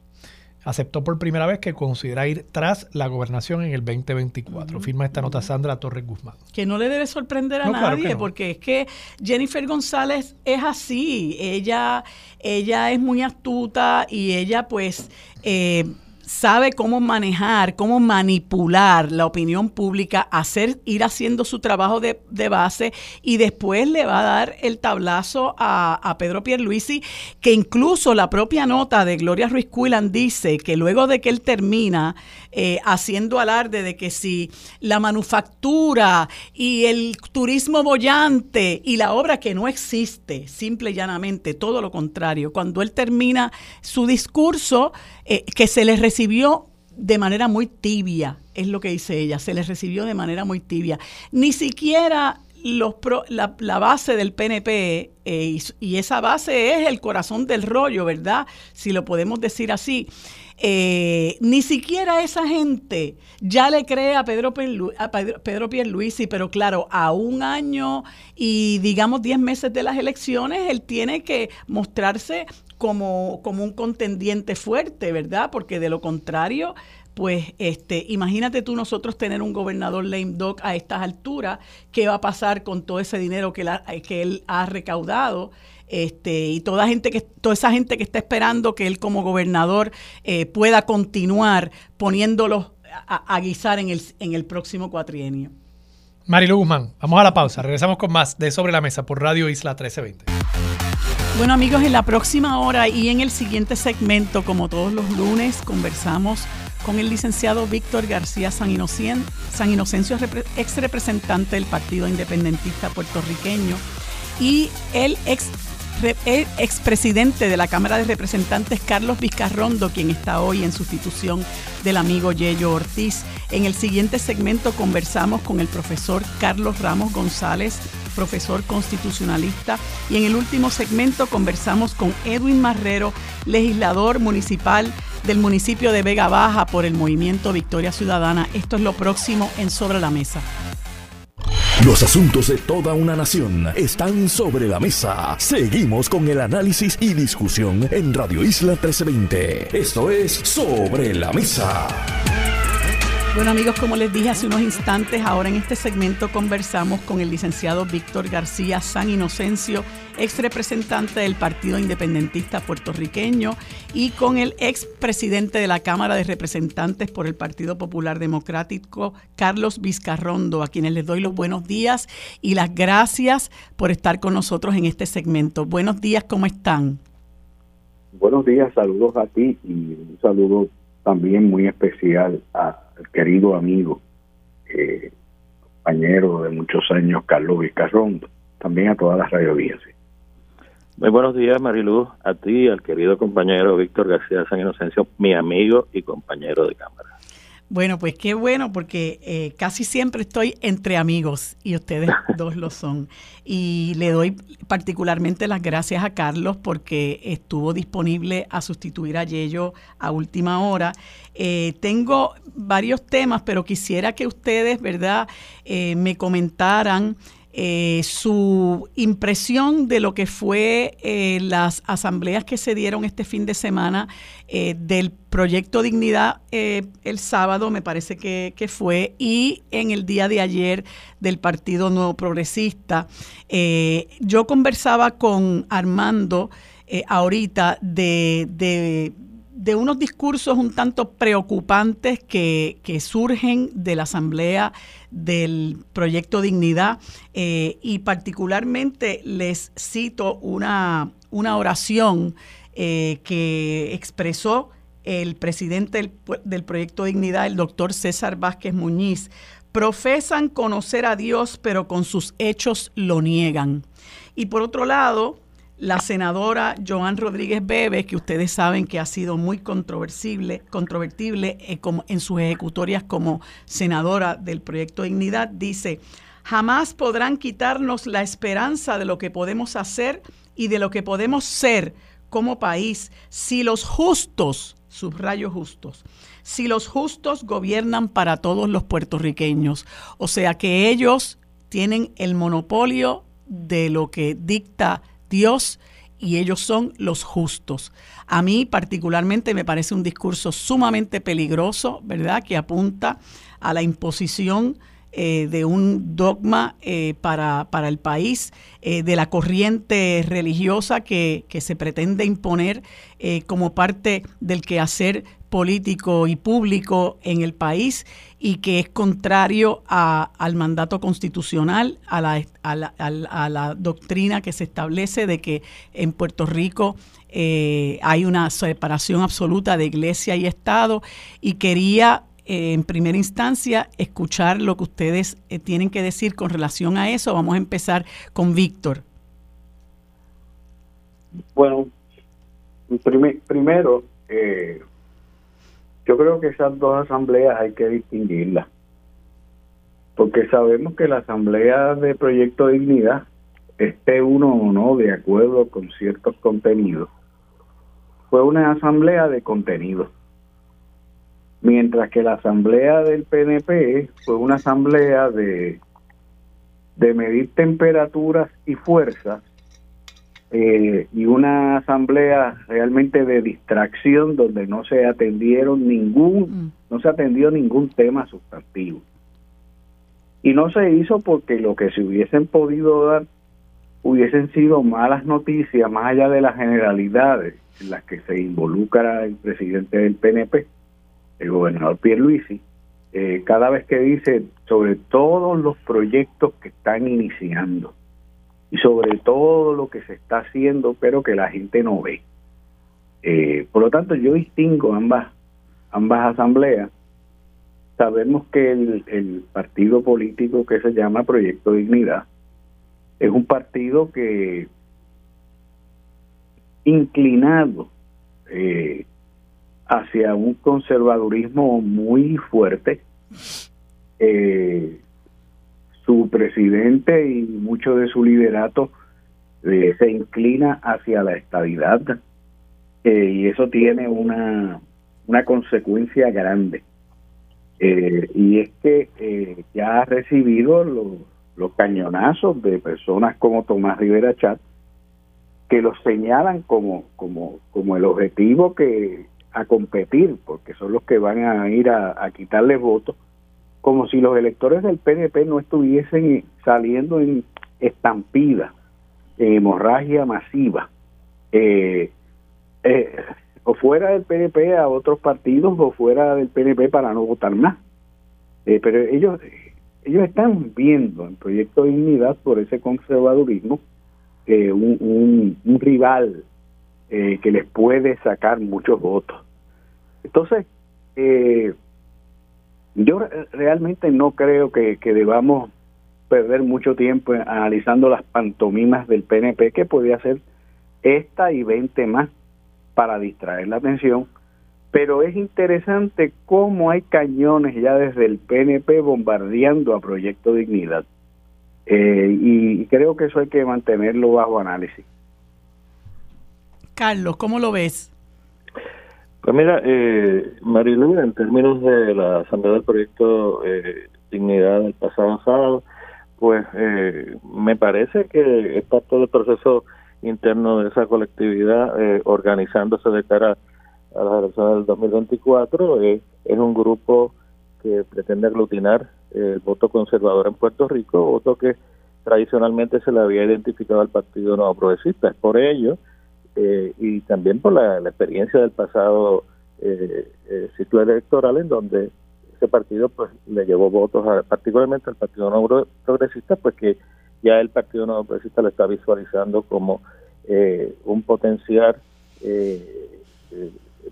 aceptó por primera vez que considera ir tras la gobernación en el 2024. Firma esta nota Sandra Torres Guzmán. Que no le debe sorprender a nadie, porque es que Jennifer González es así. Ella, ella es muy astuta y ella pues... Eh, sabe cómo manejar, cómo manipular la opinión pública, hacer, ir haciendo su trabajo de, base y después le va a dar el tablazo a, a, Pedro Pierluisi, que incluso la propia nota de Gloria Ruiz Cuilan dice que luego de que él termina eh, haciendo alarde de que si la manufactura y el turismo bollante y la obra que no existe, simple y llanamente, todo lo contrario, cuando él termina su discurso, eh, que se le recibió de manera muy tibia, es lo que dice ella, se les recibió de manera muy tibia. Ni siquiera los la, base del PNP, eh, y, esa base es el corazón del rollo, ¿verdad? Si lo podemos decir así. Eh, ni siquiera esa gente ya le cree a Pedro, Pedro Pierluisi, pero claro, a un año y digamos diez meses de las elecciones, él tiene que mostrarse como, como un contendiente fuerte, ¿verdad? Porque de lo contrario, pues este, imagínate tú nosotros tener un gobernador lame dog a estas alturas, ¿qué va a pasar con todo ese dinero que, que él ha recaudado? Este, y toda gente que toda esa gente que está esperando que él como gobernador eh, pueda continuar poniéndolos a, a, guisar en el, en el próximo cuatrienio. Marilu Guzmán, vamos a la pausa. Regresamos con más de Sobre la Mesa por Radio Isla 1320. Bueno amigos, en la próxima hora y en el siguiente segmento, como todos los lunes, conversamos con el licenciado Víctor García San, San Inocencio, ex representante del Partido Independentista puertorriqueño y el ex expresidente de la Cámara de Representantes, Carlos Vizcarrondo, quien está hoy en sustitución del amigo Yello Ortiz. En el siguiente segmento conversamos con el profesor Carlos Ramos González, profesor constitucionalista, y en el último segmento conversamos con Edwin Marrero, legislador municipal del municipio de Vega Baja por el movimiento Victoria Ciudadana. Esto es lo próximo en Sobre la Mesa. Los asuntos de toda una nación están sobre la mesa. Seguimos con el análisis y discusión en Radio Isla 1320. Esto es Sobre la Mesa. Bueno amigos, como les dije hace unos instantes, ahora en este segmento conversamos con el licenciado Víctor García San Inocencio, ex representante del Partido Independentista puertorriqueño, y con el ex presidente de la Cámara de Representantes por el Partido Popular Democrático, Carlos Vizcarrondo, a quienes les doy los buenos días y las gracias por estar con nosotros en este segmento. Buenos días, ¿cómo están? Buenos días, saludos a ti y un saludo también muy especial a querido amigo, eh, compañero de muchos años, Carlos Vizcarrondo, también a todas las radioaudiencias. Muy buenos días, Mariluz, a ti y al querido compañero Víctor García San Inocencio, mi amigo y compañero de cámara. Bueno, pues qué bueno, porque eh, casi siempre estoy entre amigos y ustedes dos lo son. Y le doy particularmente las gracias a Carlos porque estuvo disponible a sustituir a Yello a última hora. Eh, tengo varios temas, pero quisiera que ustedes, ¿verdad?, eh, me comentaran eh, su impresión de lo que fue eh, las asambleas que se dieron este fin de semana eh, del proyecto Dignidad el sábado, me parece que, fue, y en el día de ayer del Partido Nuevo Progresista. yo conversaba con Armando ahorita de unos discursos un tanto preocupantes que, surgen de la Asamblea del Proyecto Dignidad eh, y particularmente les cito una, una oración eh, que expresó el presidente del, del Proyecto Dignidad, el doctor César Vázquez Muñiz. Profesan conocer a Dios, pero con sus hechos lo niegan. Y por otro lado, la senadora Joan Rodríguez Bebe, que ustedes saben que ha sido muy controvertible eh, en sus ejecutorias como senadora del proyecto Dignidad, dice, jamás podrán quitarnos la esperanza de lo que podemos hacer y de lo que podemos ser como país si los justos, subrayo justos, si los justos gobiernan para todos los puertorriqueños. O sea que ellos tienen el monopolio de lo que dicta Dios y ellos son los justos. A mí particularmente me parece un discurso sumamente peligroso, ¿verdad? Que apunta a la imposición eh, de un dogma eh, para, para, el país, eh, de la corriente religiosa que, que se pretende imponer como parte del quehacer político y público en el país y que es contrario al mandato constitucional, a la, a, la, doctrina que se establece de que en Puerto Rico eh, hay una separación absoluta de iglesia y Estado y quería eh, en primera instancia escuchar lo que ustedes eh, tienen que decir con relación a eso. Vamos a empezar con Víctor. Bueno, primero, eh, yo creo que esas dos asambleas hay que distinguirlas, porque sabemos que la asamblea de Proyecto Dignidad, esté uno o no de acuerdo con ciertos contenidos, fue una asamblea de contenido, mientras que la asamblea del PNP fue una asamblea de, de medir temperaturas y fuerzas eh, y una asamblea realmente de distracción donde no se atendieron ningún, mm. no se atendió ningún tema sustantivo. Y no se hizo porque lo que se hubiesen podido dar hubiesen sido malas noticias, más allá de las generalidades en las que se involucra el presidente del PNP, el gobernador Pierluisi, eh, cada vez que dice sobre todos los proyectos que están iniciando y sobre todo lo que se está haciendo, pero que la gente no ve. Eh, por lo tanto, yo distingo ambas, ambas asambleas. Sabemos que el, partido político que se llama Proyecto Dignidad es un partido que inclinado eh, hacia un conservadurismo muy fuerte, eh, su presidente y mucho de su liderato eh, se inclina hacia la estabilidad eh, y eso tiene una, una consecuencia grande. Eh, y es que ya ha recibido los, cañonazos de personas como Tomás Rivera Chat que los señalan como, como, como el objetivo que a competir, porque son los que van a ir a, a quitarle votos como si los electores del PNP no estuviesen saliendo en estampida, en hemorragia masiva, eh, eh, o fuera del PNP a otros partidos o fuera del PNP para no votar más. Eh, pero ellos ellos están viendo en Proyecto de Dignidad por ese conservadurismo un, un, rival que les puede sacar muchos votos. Entonces, eh, yo realmente no creo que, debamos perder mucho tiempo analizando las pantomimas del PNP, que podía ser esta y 20 más para distraer la atención. Pero es interesante cómo hay cañones ya desde el PNP bombardeando a Proyecto Dignidad. Eh, y creo que eso hay que mantenerlo bajo análisis. Carlos, ¿cómo lo ves? Pues mira, eh, Marilu, en términos de la Asamblea del Proyecto eh, Dignidad del pasado sábado, pues eh, me parece que es parte del proceso interno de esa colectividad eh, organizándose de cara a las elecciones del 2024. es un grupo que pretende aglutinar el voto conservador en Puerto Rico, voto que tradicionalmente se le había identificado al Partido Nuevo Progresista. Es por ello, eh, y también por la, experiencia del pasado eh, eh, ciclo electoral en donde ese partido pues le llevó votos particularmente al Partido Nuevo Progresista, pues que ya el Partido Nuevo Progresista lo está visualizando como un potencial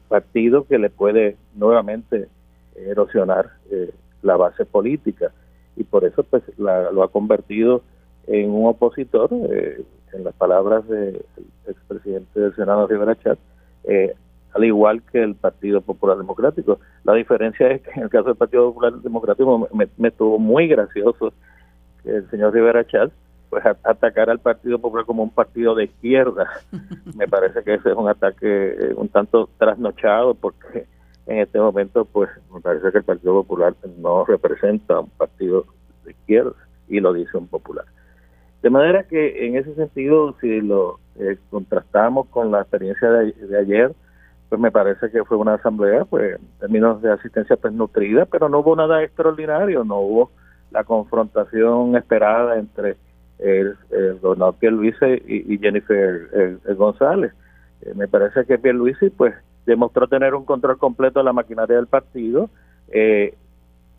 partido que le puede nuevamente erosionar la base política. Y por eso pues lo ha convertido en un opositor, eh, en las palabras del expresidente del Senado Rivera Chat, eh, al igual que el Partido Popular Democrático. La diferencia es que en el caso del Partido Popular Democrático me, me estuvo muy gracioso que el señor Rivera Chat pues atacar al Partido Popular como un partido de izquierda. me parece que ese es un ataque eh, un tanto trasnochado porque en este momento pues me parece que el Partido Popular no representa un partido de izquierda y lo dice un popular. De manera que en ese sentido, si lo eh, contrastamos con la experiencia de, ayer, pues me parece que fue una asamblea, pues en términos de asistencia, pues nutrida, pero no hubo nada extraordinario, no hubo la confrontación esperada entre el, el gobernador Pierluisi y, Jennifer González. Eh, me parece que Pierluisi, pues, demostró tener un control completo de la maquinaria del partido, eh,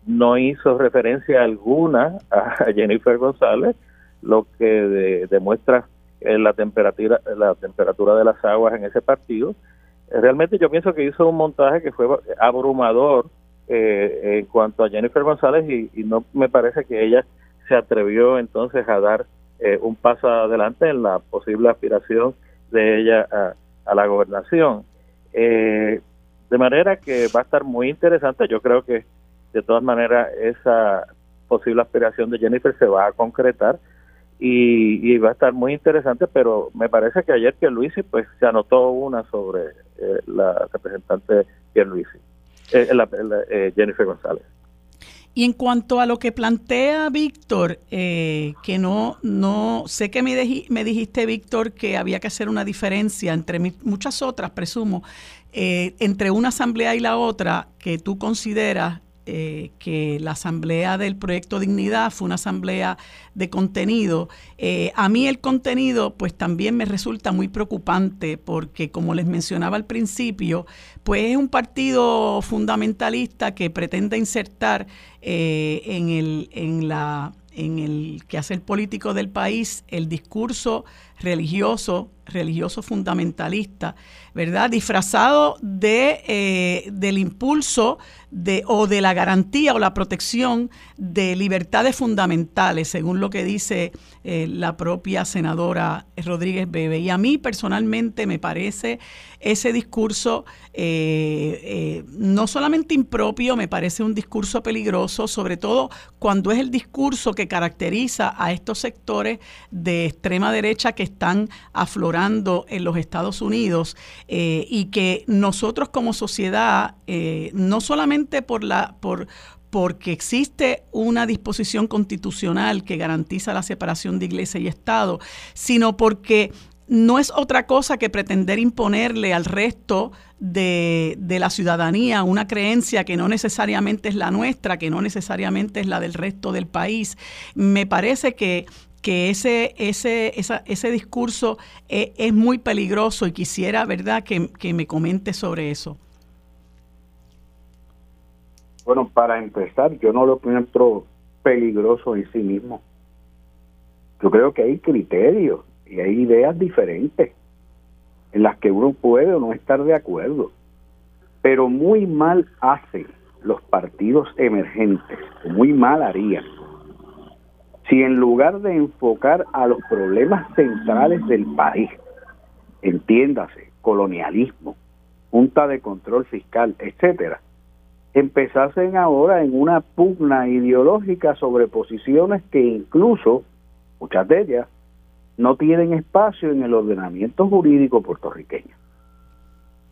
no hizo referencia alguna a Jennifer González, lo que demuestra eh, la temperatura la temperatura de las aguas en ese partido. Eh, realmente yo pienso que hizo un montaje que fue abrumador en cuanto a Jennifer González y, no me parece que ella se atrevió entonces a dar un paso adelante en la posible aspiración de ella a, a la gobernación. Eh, de manera que va a estar muy interesante. Yo creo que de todas maneras esa posible aspiración de Jennifer se va a concretar y, va a estar muy interesante, pero me parece que ayer que Luisi pues se anotó una sobre eh, la representante Pierluisi, eh, eh, Jennifer González. Y en cuanto a lo que plantea Víctor, eh, que no, no sé que me, me dijiste, Víctor, que había que hacer una diferencia entre muchas otras, presumo, eh, entre una asamblea y la otra, que tú consideras eh, que la asamblea del proyecto Dignidad fue una asamblea de contenido. Eh, a mí el contenido pues también me resulta muy preocupante porque como les mencionaba al principio, pues es un partido fundamentalista que pretende insertar eh, en, el, en la en el quehacer político del país el discurso religioso, religioso fundamentalista, ¿verdad? Disfrazado de, eh, del impulso de, o de la garantía o la protección de libertades fundamentales, según lo que dice eh, la propia senadora Rodríguez Bebe. Y a mí personalmente me parece ese discurso eh, no solamente impropio, me parece un discurso peligroso, sobre todo cuando es el discurso que caracteriza a estos sectores de extrema derecha que están aflorando en los Estados Unidos eh, y que nosotros como sociedad, eh, no solamente por la, por, porque existe una disposición constitucional que garantiza la separación de iglesia y Estado, sino porque no es otra cosa que pretender imponerle al resto de, de, la ciudadanía una creencia que no necesariamente es la nuestra, que no necesariamente es la del resto del país. Me parece que que ese, ese, ese discurso es, es, muy peligroso y quisiera, ¿verdad?, que, que me comente sobre eso. Bueno, para empezar, yo no lo encuentro peligroso en sí mismo. Yo creo que hay criterios y hay ideas diferentes en las que uno puede o no estar de acuerdo. Pero muy mal hacen los partidos emergentes, muy mal harían si en lugar de enfocar a los problemas centrales del país, entiéndase, colonialismo, junta de control fiscal, etcétera, empezasen ahora en una pugna ideológica sobre posiciones que incluso, muchas de ellas, no tienen espacio en el ordenamiento jurídico puertorriqueño.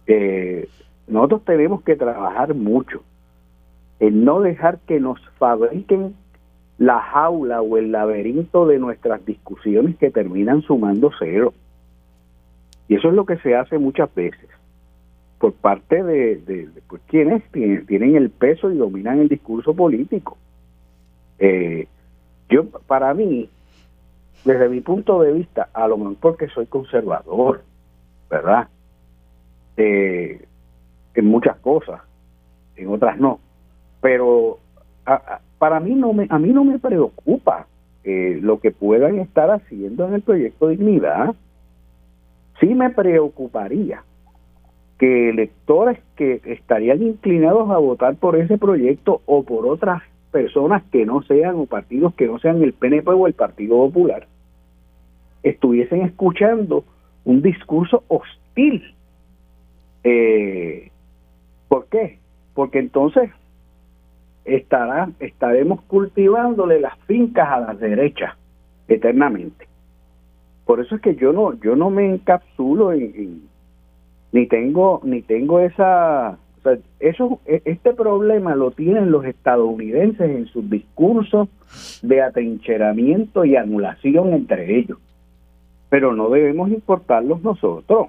Eh, nosotros tenemos que trabajar mucho en no dejar que nos fabriquen la jaula o el laberinto de nuestras discusiones que terminan sumando cero. Y eso es lo que se hace muchas veces por parte de, pues, quienes tienen, el peso y dominan el discurso político. Eh, yo, para mí, desde mi punto de vista, a lo mejor porque soy conservador, ¿verdad? Eh, en muchas cosas, en otras no, pero para mí no me, a mí no me preocupa eh, lo que puedan estar haciendo en el proyecto Dignidad. Sí me preocuparía que electores que estarían inclinados a votar por ese proyecto o por otras personas que no sean o partidos que no sean el PNP o el Partido Popular estuviesen escuchando un discurso hostil. Eh, ¿Por qué? Porque entonces estará, estaremos cultivándole las fincas a las derechas eternamente. Por eso es que yo no, yo no me encapsulo en ni tengo ni tengo esa eso e, este problema lo tienen los estadounidenses en sus discursos de atrincheramiento y anulación entre ellos. Pero no debemos importarlos nosotros.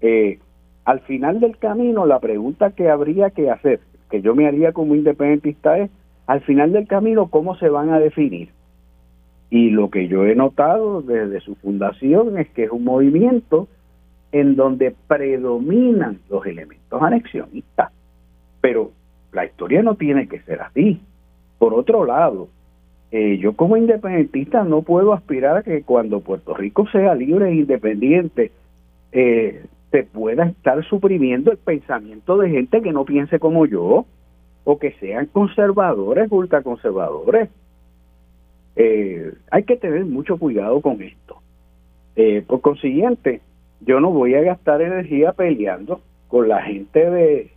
Eh, al final del camino la pregunta que habría que hacer que yo me haría como independentista es al final del camino cómo se van a definir y lo que yo he notado desde su fundación es que es un movimiento en donde predominan los elementos anexionistas. Pero la historia no tiene que ser así. Por otro lado, eh, yo como independentista no puedo aspirar a que cuando Puerto Rico sea libre e independiente eh, se pueda estar suprimiendo el pensamiento de gente que no piense como yo o que sean conservadores, ultraconservadores. Eh, hay que tener mucho cuidado con esto. Eh, por consiguiente, yo no voy a gastar energía peleando con la gente de,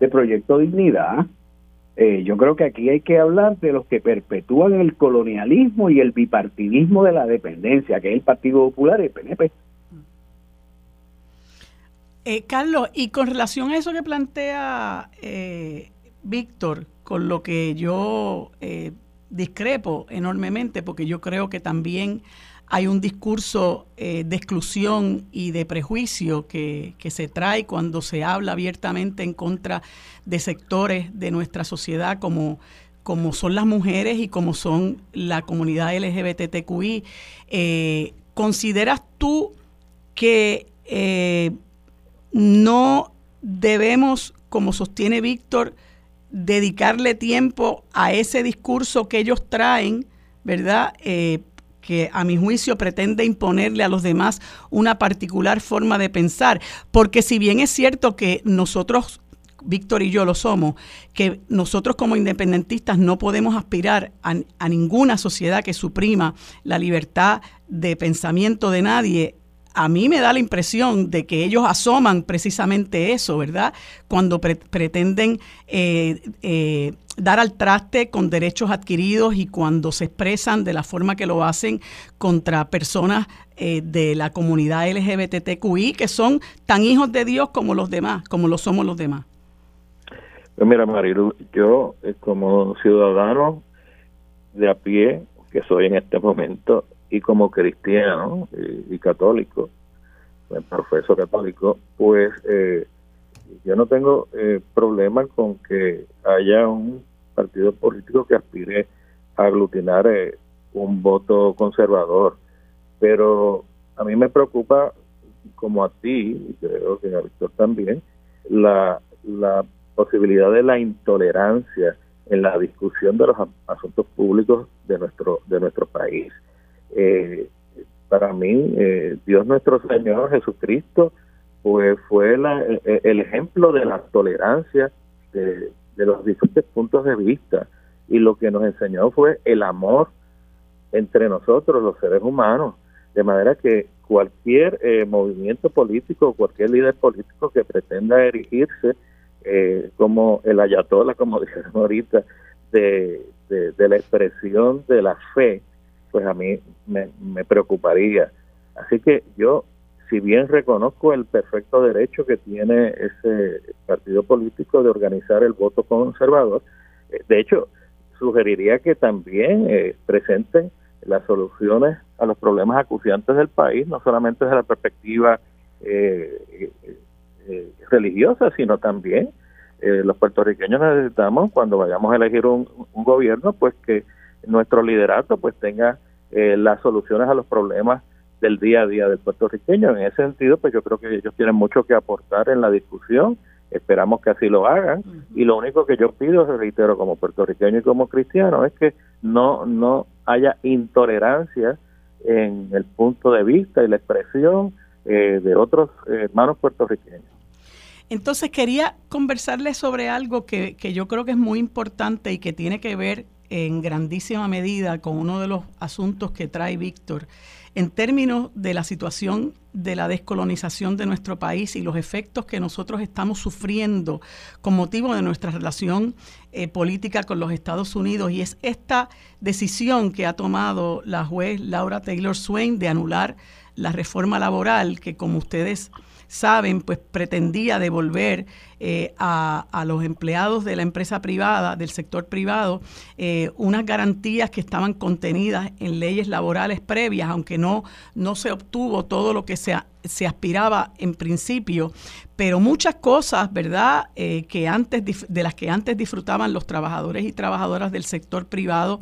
de Proyecto Dignidad. Eh, yo creo que aquí hay que hablar de los que perpetúan el colonialismo y el bipartidismo de la dependencia, que es el Partido Popular el PNP. Eh, Carlos, y con relación a eso que plantea eh, Víctor, con lo que yo discrepo enormemente, porque yo creo que también hay un discurso eh, de exclusión y de prejuicio que, se trae cuando se habla abiertamente en contra de sectores de nuestra sociedad como, como son las mujeres y como son la comunidad LGBTQI. Eh, ¿Consideras tú que eh, no debemos, como sostiene Víctor, dedicarle tiempo a ese discurso que ellos traen, ¿verdad? Que a mi juicio pretende imponerle a los demás una particular forma de pensar. Porque si bien es cierto que nosotros Víctor y yo lo somos, que nosotros como independentistas no podemos aspirar a, ninguna sociedad que suprima la libertad de pensamiento de nadie a mí me da la impresión de que ellos asoman precisamente eso, ¿verdad? Cuando pretenden eh, eh, dar al traste con derechos adquiridos y cuando se expresan de la forma que lo hacen contra personas eh, de la comunidad LGBTQI que son tan hijos de Dios como los demás, como lo somos los demás. Pues mira, Marilu, yo como ciudadano de a pie que soy en este momento, y como cristiano y, católico, profesor católico, pues eh, yo no tengo eh, problema con que haya un partido político que aspire a aglutinar eh, un voto conservador, pero a mí me preocupa, como a ti, y creo que a Víctor también, la, la posibilidad de la intolerancia en la discusión de los asuntos públicos de nuestro de nuestro país. Eh, para mí, eh, Dios nuestro Señor Jesucristo, pues fue el ejemplo de la tolerancia de, los diferentes puntos de vista y lo que nos enseñó fue el amor entre nosotros los seres humanos, de manera que cualquier eh, movimiento político, cualquier líder político que pretenda erigirse eh, como el ayatollah, como dijeron ahorita, de, de, la expresión de la fe, pues a mí me preocuparía. Así que yo, si bien reconozco el perfecto derecho que tiene ese partido político de organizar el voto conservador, eh, de hecho, sugeriría que también presenten las soluciones a los problemas acuciantes del país, no solamente desde la perspectiva eh, eh, eh, religiosa, sino también los puertorriqueños necesitamos cuando vayamos a elegir un, gobierno, pues que nuestro liderato pues tenga las soluciones a los problemas del día a día del puertorriqueño. En ese sentido, pues yo creo que ellos tienen mucho que aportar en la discusión esperamos que así lo hagan y lo único que yo pido, reitero, como puertorriqueño y como cristiano, es que no, no haya intolerancia en el punto de vista y la expresión eh, de otros hermanos puertorriqueños. Entonces quería conversarles sobre algo que, que yo creo que es muy importante y que tiene que ver en grandísima medida con uno de los asuntos que trae Víctor en términos de la situación de la descolonización de nuestro país y los efectos que nosotros estamos sufriendo con motivo de nuestra relación eh, política con los Estados Unidos. Y es esta decisión que ha tomado la juez Laura Taylor Swain de anular la reforma laboral que como ustedes saben, pues pretendía devolver eh, a, los empleados de la empresa privada, del sector privado, eh, unas garantías que estaban contenidas en leyes laborales previas, aunque no, no se obtuvo todo lo que se, se aspiraba en principio, pero muchas cosas, ¿verdad?, eh, que antes de las que antes disfrutaban los trabajadores y trabajadoras del sector privado,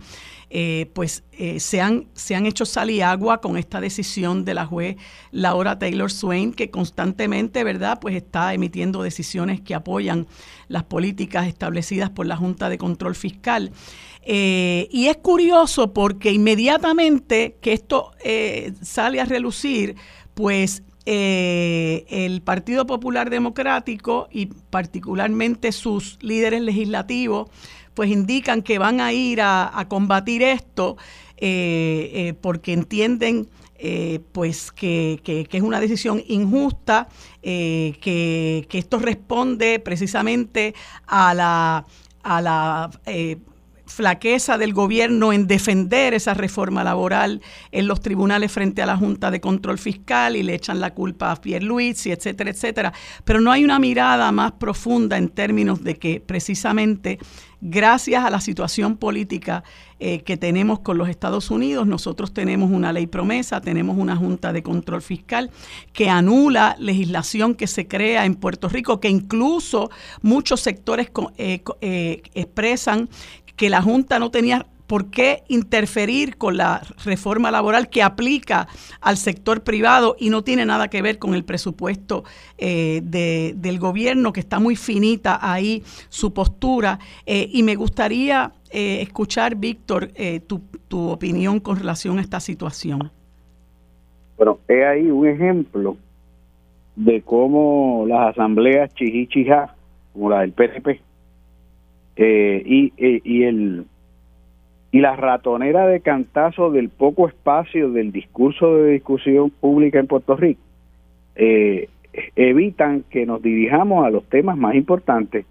pues se, han, se han hecho sal y agua con esta decisión de la juez Laura Taylor Swain, que constantemente, ¿verdad?, pues está emitiendo decisiones que apoyan las políticas establecidas por la Junta de Control Fiscal. Eh, y es curioso porque inmediatamente que esto sale a relucir, pues el Partido Popular Democrático y particularmente sus líderes legislativos, pues indican que van a ir a, combatir esto eh, eh, porque entienden eh, pues que, es una decisión injusta, que, esto responde precisamente a la, a la flaqueza del gobierno en defender esa reforma laboral en los tribunales frente a la Junta de Control Fiscal y le echan la culpa a Pierluisi, etcétera, etcétera. Pero no hay una mirada más profunda en términos de que precisamente gracias a la situación política eh, que tenemos con los Estados Unidos, nosotros tenemos una ley promesa, tenemos una Junta de Control Fiscal que anula legislación que se crea en Puerto Rico, que incluso muchos sectores eh, eh, expresan que la Junta no tenía por qué interferir con la reforma laboral que aplica al sector privado y no tiene nada que ver con el presupuesto eh, del gobierno, que está muy finita ahí su postura. Eh, y me gustaría eh, escuchar, Víctor, tu, tu opinión con relación a esta situación. Bueno, he ahí un ejemplo de cómo las asambleas chihichija, como la del PNP, eh, y, eh, y, el y la ratonera de cantazo del poco espacio del discurso de discusión pública en Puerto Rico eh, evitan que nos dirijamos a los temas más importantes.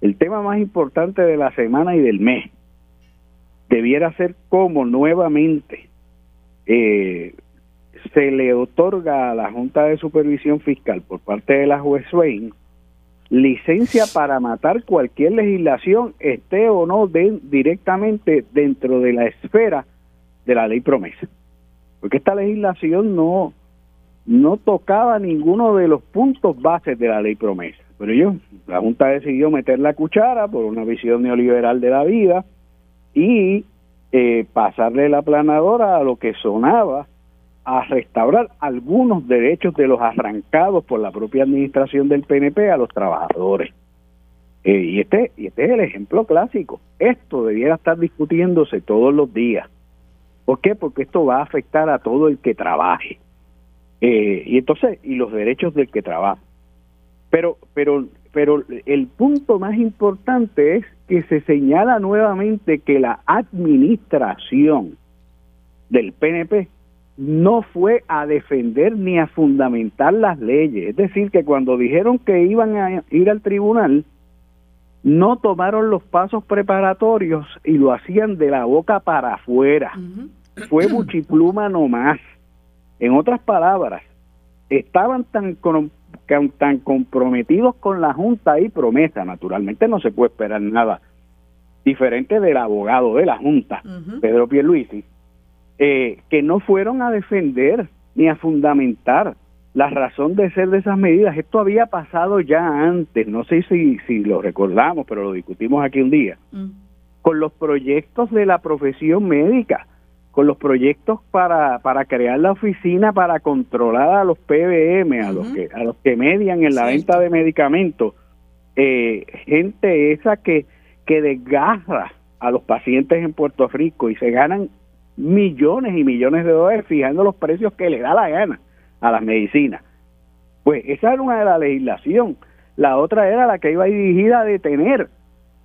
El tema más importante de la semana y del mes debiera ser cómo nuevamente se le otorga a la Junta de Supervisión Fiscal por parte de la juez Swain licencia para matar cualquier legislación, esté o no directamente dentro de la esfera de la ley promesa. Porque esta legislación no, no tocaba ninguno de los puntos bases de la ley promesa. Pero yo, la Junta decidió meter la cuchara por una visión neoliberal de la vida y eh, pasarle la planadora a lo que sonaba a restaurar algunos derechos de los arrancados por la propia administración del PNP a los trabajadores. Eh, y, este, y este es el ejemplo clásico. Esto debiera estar discutiéndose todos los días. ¿Por qué? Porque esto va a afectar a todo el que trabaje. Eh, y entonces, y los derechos del que trabaja. Pero, pero, pero el punto más importante es que se señala nuevamente que la administración del PNP no fue a defender ni a fundamentar las leyes. Es decir, que cuando dijeron que iban a ir al tribunal, no tomaron los pasos preparatorios y lo hacían de la boca para afuera. Fue buchipluma nomás. En otras palabras, estaban tan, tan comprometidos con la Junta y promesa. Naturalmente no se puede esperar nada diferente del abogado de la Junta, Pedro Pierluisi, eh, que no fueron a defender ni a fundamentar la razón de ser de esas medidas. Esto había pasado ya antes, no sé si, si lo recordamos, pero lo discutimos aquí un día, mm. con los proyectos de la profesión médica, con los proyectos para, para crear la oficina para controlar a los PBM, a, los, que, a los que median en la venta de medicamentos, eh, gente esa que, que desgarra a los pacientes en Puerto Rico y se ganan millones y millones de dólares fijando los precios que le da la gana a las medicinas. Pues esa era una de la legislación. La otra era la que iba dirigida a detener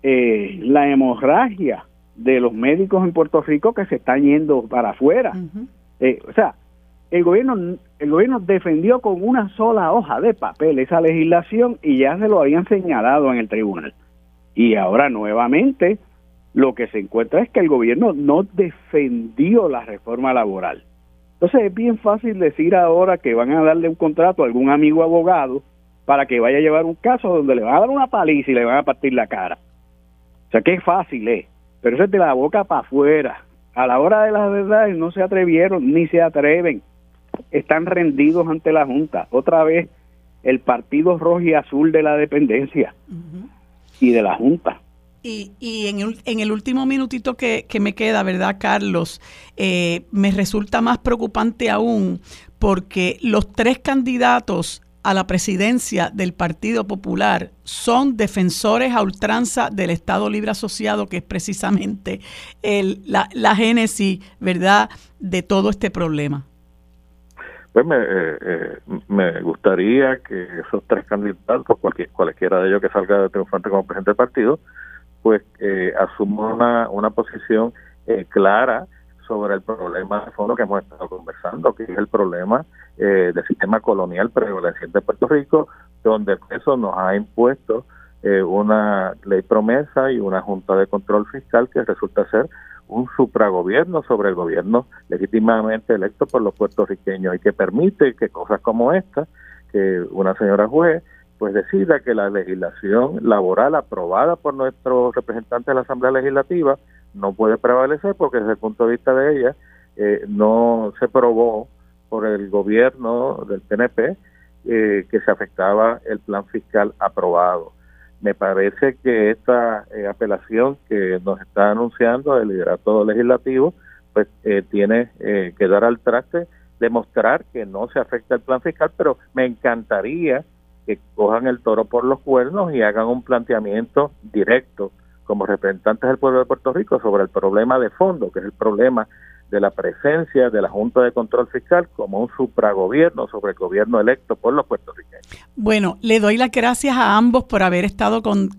eh, la hemorragia de los médicos en Puerto Rico que se están yendo para afuera. Eh, o sea, el gobierno, el gobierno defendió con una sola hoja de papel esa legislación y ya se lo habían señalado en el tribunal. Y ahora nuevamente lo que se encuentra es que el gobierno no defendió la reforma laboral. Entonces es bien fácil decir ahora que van a darle un contrato a algún amigo abogado para que vaya a llevar un caso donde le van a dar una paliza y le van a partir la cara. O sea que es fácil, ¿eh? Pero eso es de la boca para afuera. A la hora de las verdades no se atrevieron ni se atreven. Están rendidos ante la Junta. Otra vez el partido rojo y azul de la dependencia y de la Junta. Y, y en, el, en, el, último minutito que, me queda, ¿verdad, Carlos? Eh, me resulta más preocupante aún porque los tres candidatos a la presidencia del Partido Popular son defensores a ultranza del Estado Libre Asociado, que es precisamente el, la, la génesis, ¿verdad?, de todo este problema. Pues me, eh, eh, me gustaría que esos tres candidatos, cualquier, cualquiera de ellos que salga triunfante como presidente del partido, pues eh, asuma una, una posición eh, clara sobre el problema de fondo que hemos estado conversando, que es el problema eh, del sistema colonial prevaleciente de Puerto Rico, donde eso nos ha impuesto eh, una ley promesa y una junta de control fiscal que resulta ser un supragobierno sobre el gobierno legítimamente electo por los puertorriqueños y que permite que cosas como esta, que una señora juez pues decida que la legislación laboral aprobada por nuestros representantes de la Asamblea Legislativa no puede prevalecer porque desde el punto de vista de ella eh, no se probó por el gobierno del PNP eh, que se afectaba el plan fiscal aprobado. Me parece que esta eh, apelación que nos está anunciando el liderato legislativo pues tiene que dar al traste demostrar que no se afecta el plan fiscal, pero me encantaría que cojan el toro por los cuernos y hagan un planteamiento directo como representantes del pueblo de Puerto Rico sobre el problema de fondo, que es el problema de la presencia de la Junta de Control Fiscal como un supragobierno sobre el gobierno electo por los puertorriqueños. Bueno, le doy las gracias a ambos por haber estado con,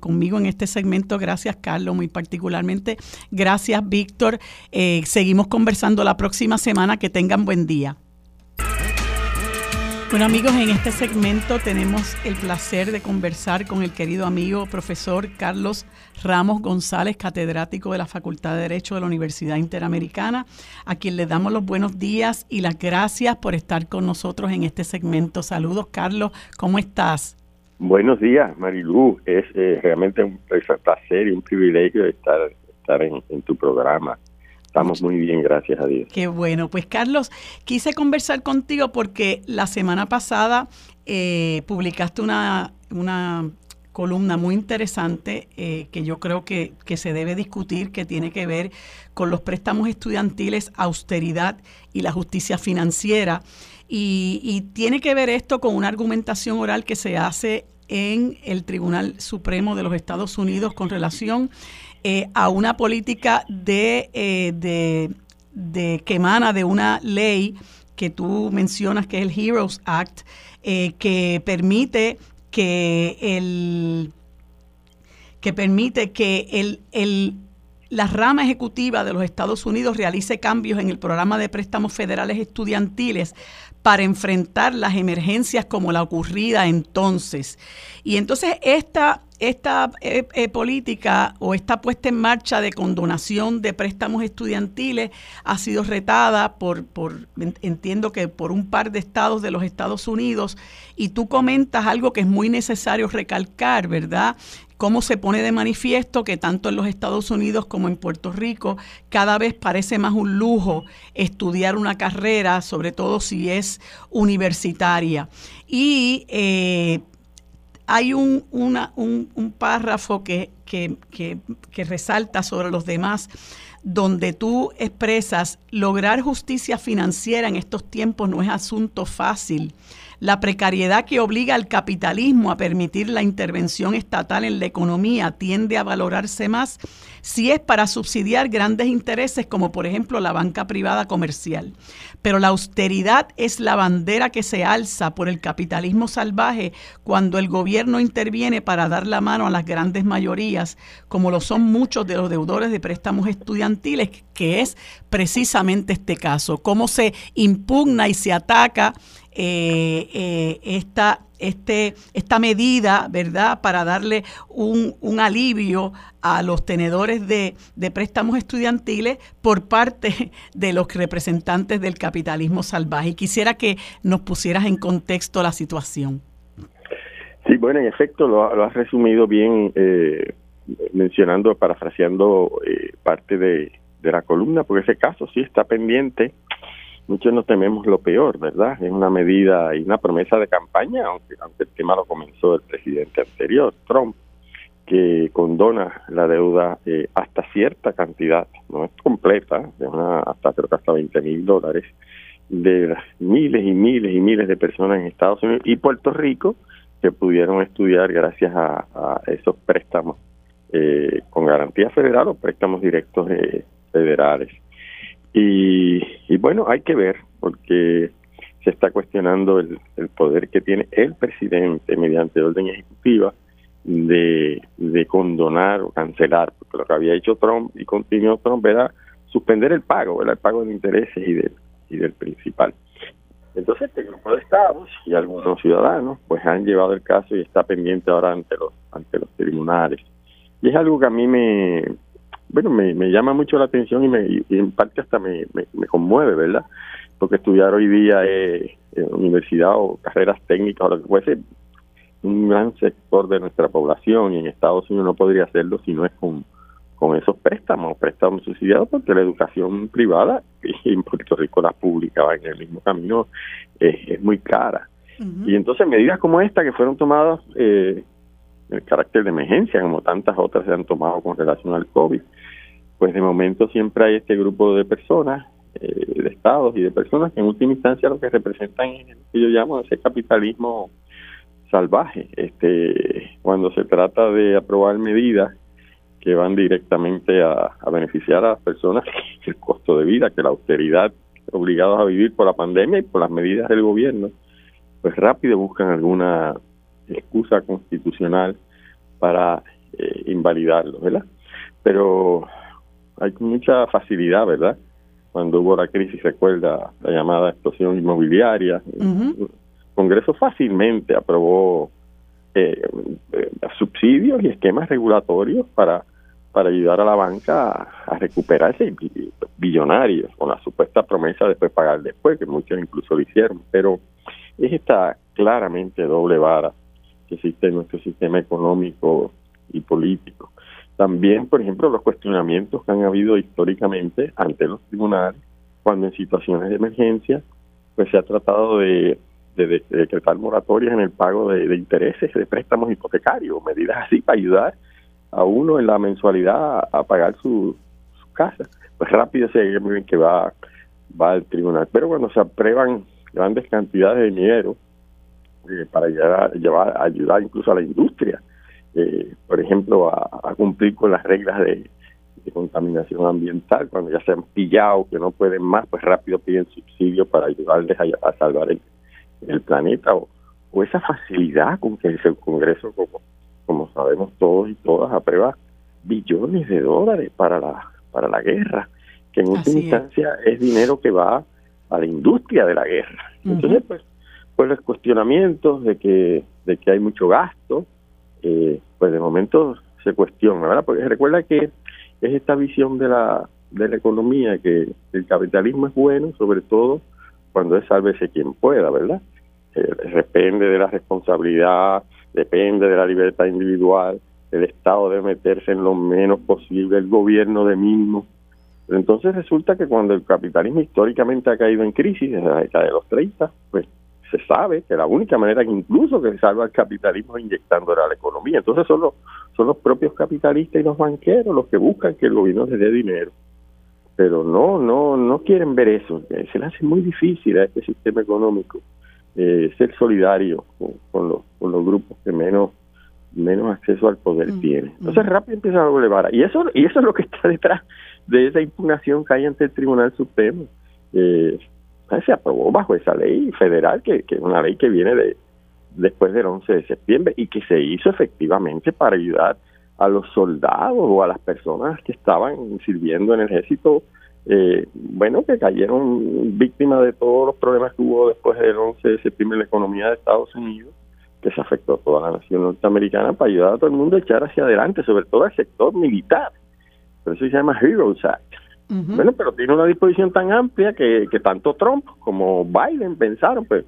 conmigo en este segmento. Gracias, Carlos, muy particularmente. Gracias, Víctor. Eh, seguimos conversando la próxima semana. Que tengan buen día. Bueno amigos, en este segmento tenemos el placer de conversar con el querido amigo profesor Carlos Ramos González, catedrático de la Facultad de Derecho de la Universidad Interamericana, a quien le damos los buenos días y las gracias por estar con nosotros en este segmento. Saludos Carlos, ¿cómo estás? Buenos días Marilu, es eh, realmente un placer y un privilegio estar, estar en tu programa. Estamos muy bien, gracias a Dios. Qué bueno. Pues Carlos, quise conversar contigo porque la semana pasada eh, publicaste una, una columna muy interesante eh, que yo creo que, se debe discutir, que tiene que ver con los préstamos estudiantiles, austeridad y la justicia financiera. Y, y tiene que ver esto con una argumentación oral que se hace en el Tribunal Supremo de los Estados Unidos con relación eh, a una política eh, de, de, que emana de una ley que tú mencionas que es el Heroes Act, eh, que permite que el que permite que el, el la rama ejecutiva de los Estados Unidos realice cambios en el programa de préstamos federales estudiantiles para enfrentar las emergencias como la ocurrida entonces. Y entonces esta, esta eh, eh, política o esta puesta en marcha de condonación de préstamos estudiantiles ha sido retada por, por, entiendo que por un par de estados de los Estados Unidos, y tú comentas algo que es muy necesario recalcar, ¿verdad? cómo se pone de manifiesto que tanto en los Estados Unidos como en Puerto Rico cada vez parece más un lujo estudiar una carrera, sobre todo si es universitaria. Y eh, hay un, párrafo que, que, que resalta sobre los demás donde tú expresas, lograr justicia financiera en estos tiempos no es asunto fácil la precariedad que obliga al capitalismo a permitir la intervención estatal en la economía tiende a valorarse más si es para subsidiar grandes intereses como por ejemplo la banca privada comercial. Pero la austeridad es la bandera que se alza por el capitalismo salvaje cuando el gobierno interviene para dar la mano a las grandes mayorías, como lo son muchos de los deudores de préstamos estudiantiles, que es precisamente este caso, cómo se impugna y se ataca eh, eh, esta, este, esta medida, ¿verdad?, para darle un, un alivio a los tenedores de, de, préstamos estudiantiles por parte de los representantes del capitalismo salvaje. Y quisiera que nos pusieras en contexto la situación. Sí, bueno, en efecto, lo, lo has resumido bien, eh, mencionando, parafraseando eh, parte de, de la columna, porque ese caso sí está pendiente muchos nos tememos lo peor, ¿verdad? Es una medida y una promesa de campaña, aunque, aunque el tema lo comenzó el presidente anterior, Trump, que condona la deuda eh, hasta cierta cantidad, no es completa, de una, hasta creo que hasta 20 mil dólares, de miles y miles y miles de personas en Estados Unidos y Puerto Rico que pudieron estudiar gracias a, esos préstamos eh, con garantía federal o préstamos directos eh, federales. Y, bueno, hay que ver, porque se está cuestionando el, poder que tiene el presidente mediante orden ejecutiva de, de condonar o cancelar, porque lo que había hecho Trump y continuó Trump era suspender el pago, el pago de intereses y del, y del principal. Entonces este grupo de estados y algunos ciudadanos pues han llevado el caso y está pendiente ahora ante los ante los tribunales. Y es algo que a mí me, bueno, me, me llama mucho la atención y, me, y en parte hasta me, me, conmueve, ¿verdad? Porque estudiar hoy día en universidad o carreras técnicas o lo que fuese, un gran sector de nuestra población y en Estados Unidos no podría hacerlo si no es con, con esos préstamos, préstamos subsidiados, porque la educación privada y en Puerto Rico la pública va en el mismo camino, es, muy cara. Y entonces medidas como esta que fueron tomadas eh, el carácter de emergencia, como tantas otras se han tomado con relación al COVID. Pues de momento siempre hay este grupo de personas, eh, de estados y de personas que en última instancia lo que representan es lo que yo llamo ese capitalismo salvaje. Este, cuando se trata de aprobar medidas que van directamente a, beneficiar a las personas, el costo de vida, que la austeridad obligados a vivir por la pandemia y por las medidas del gobierno, pues rápido buscan alguna excusa constitucional para eh, invalidarlo, ¿verdad? Pero hay mucha facilidad, ¿verdad? Cuando hubo la crisis, recuerda la llamada explosión inmobiliaria, el Congreso fácilmente aprobó eh, eh, subsidios y esquemas regulatorios para para ayudar a la banca a, recuperarse billonarios con la supuesta promesa de después pagar después, que muchos incluso lo hicieron. Pero es esta claramente doble vara que existe en nuestro sistema económico y político. También, por ejemplo, los cuestionamientos que han habido históricamente ante los tribunales, cuando en situaciones de emergencia, pues se ha tratado de, decretar moratorias en el pago de, intereses de préstamos hipotecarios, medidas así para ayudar a uno en la mensualidad a, pagar su, casa. Pues rápido se que va, va al tribunal. Pero cuando se aprueban grandes cantidades de dinero, eh, para llevar, llevar, ayudar incluso a la industria, eh, por ejemplo, a, cumplir con las reglas de, contaminación ambiental, cuando ya se han pillado que no pueden más, pues rápido piden subsidio para ayudarles a, salvar el, planeta, o, o, esa facilidad con que el Congreso, como, como sabemos todos y todas, aprueba billones de dólares para la, para la guerra, que en última instancia es. dinero que va a la industria de la guerra. Entonces, pues, pues los cuestionamientos de que, de que hay mucho gasto, eh, pues de momento se cuestiona, ¿verdad? Porque recuerda que es esta visión de la, de la economía que el capitalismo es bueno, sobre todo cuando es sálvese quien pueda, ¿verdad? Eh, depende de la responsabilidad, depende de la libertad individual, el Estado debe meterse en lo menos posible, el gobierno de mismo. Pero entonces resulta que cuando el capitalismo históricamente ha caído en crisis desde la década de los 30, pues se sabe que la única manera que incluso que se salva el capitalismo es inyectando a la economía. Entonces son los, son los propios capitalistas y los banqueros los que buscan que el gobierno se dé dinero. Pero no, no, no quieren ver eso. Se le hace muy difícil a este sistema económico eh, ser solidario con, los, con los grupos que menos menos acceso al poder mm, tiene. Mm. Entonces rápido empieza a elevar. Y eso, y eso es lo que está detrás de esa impugnación que hay ante el Tribunal Supremo. Eh, se aprobó bajo esa ley federal, que, es una ley que viene de después del 11 de septiembre y que se hizo efectivamente para ayudar a los soldados o a las personas que estaban sirviendo en el ejército eh, bueno, que cayeron víctimas de todos los problemas que hubo después del 11 de septiembre en la economía de Estados Unidos, que se afectó a toda la nación norteamericana para ayudar a todo el mundo a echar hacia adelante, sobre todo al sector militar. Por eso se llama Heroes Act. Bueno, pero tiene una disposición tan amplia que, tanto Trump como Biden pensaron, pues,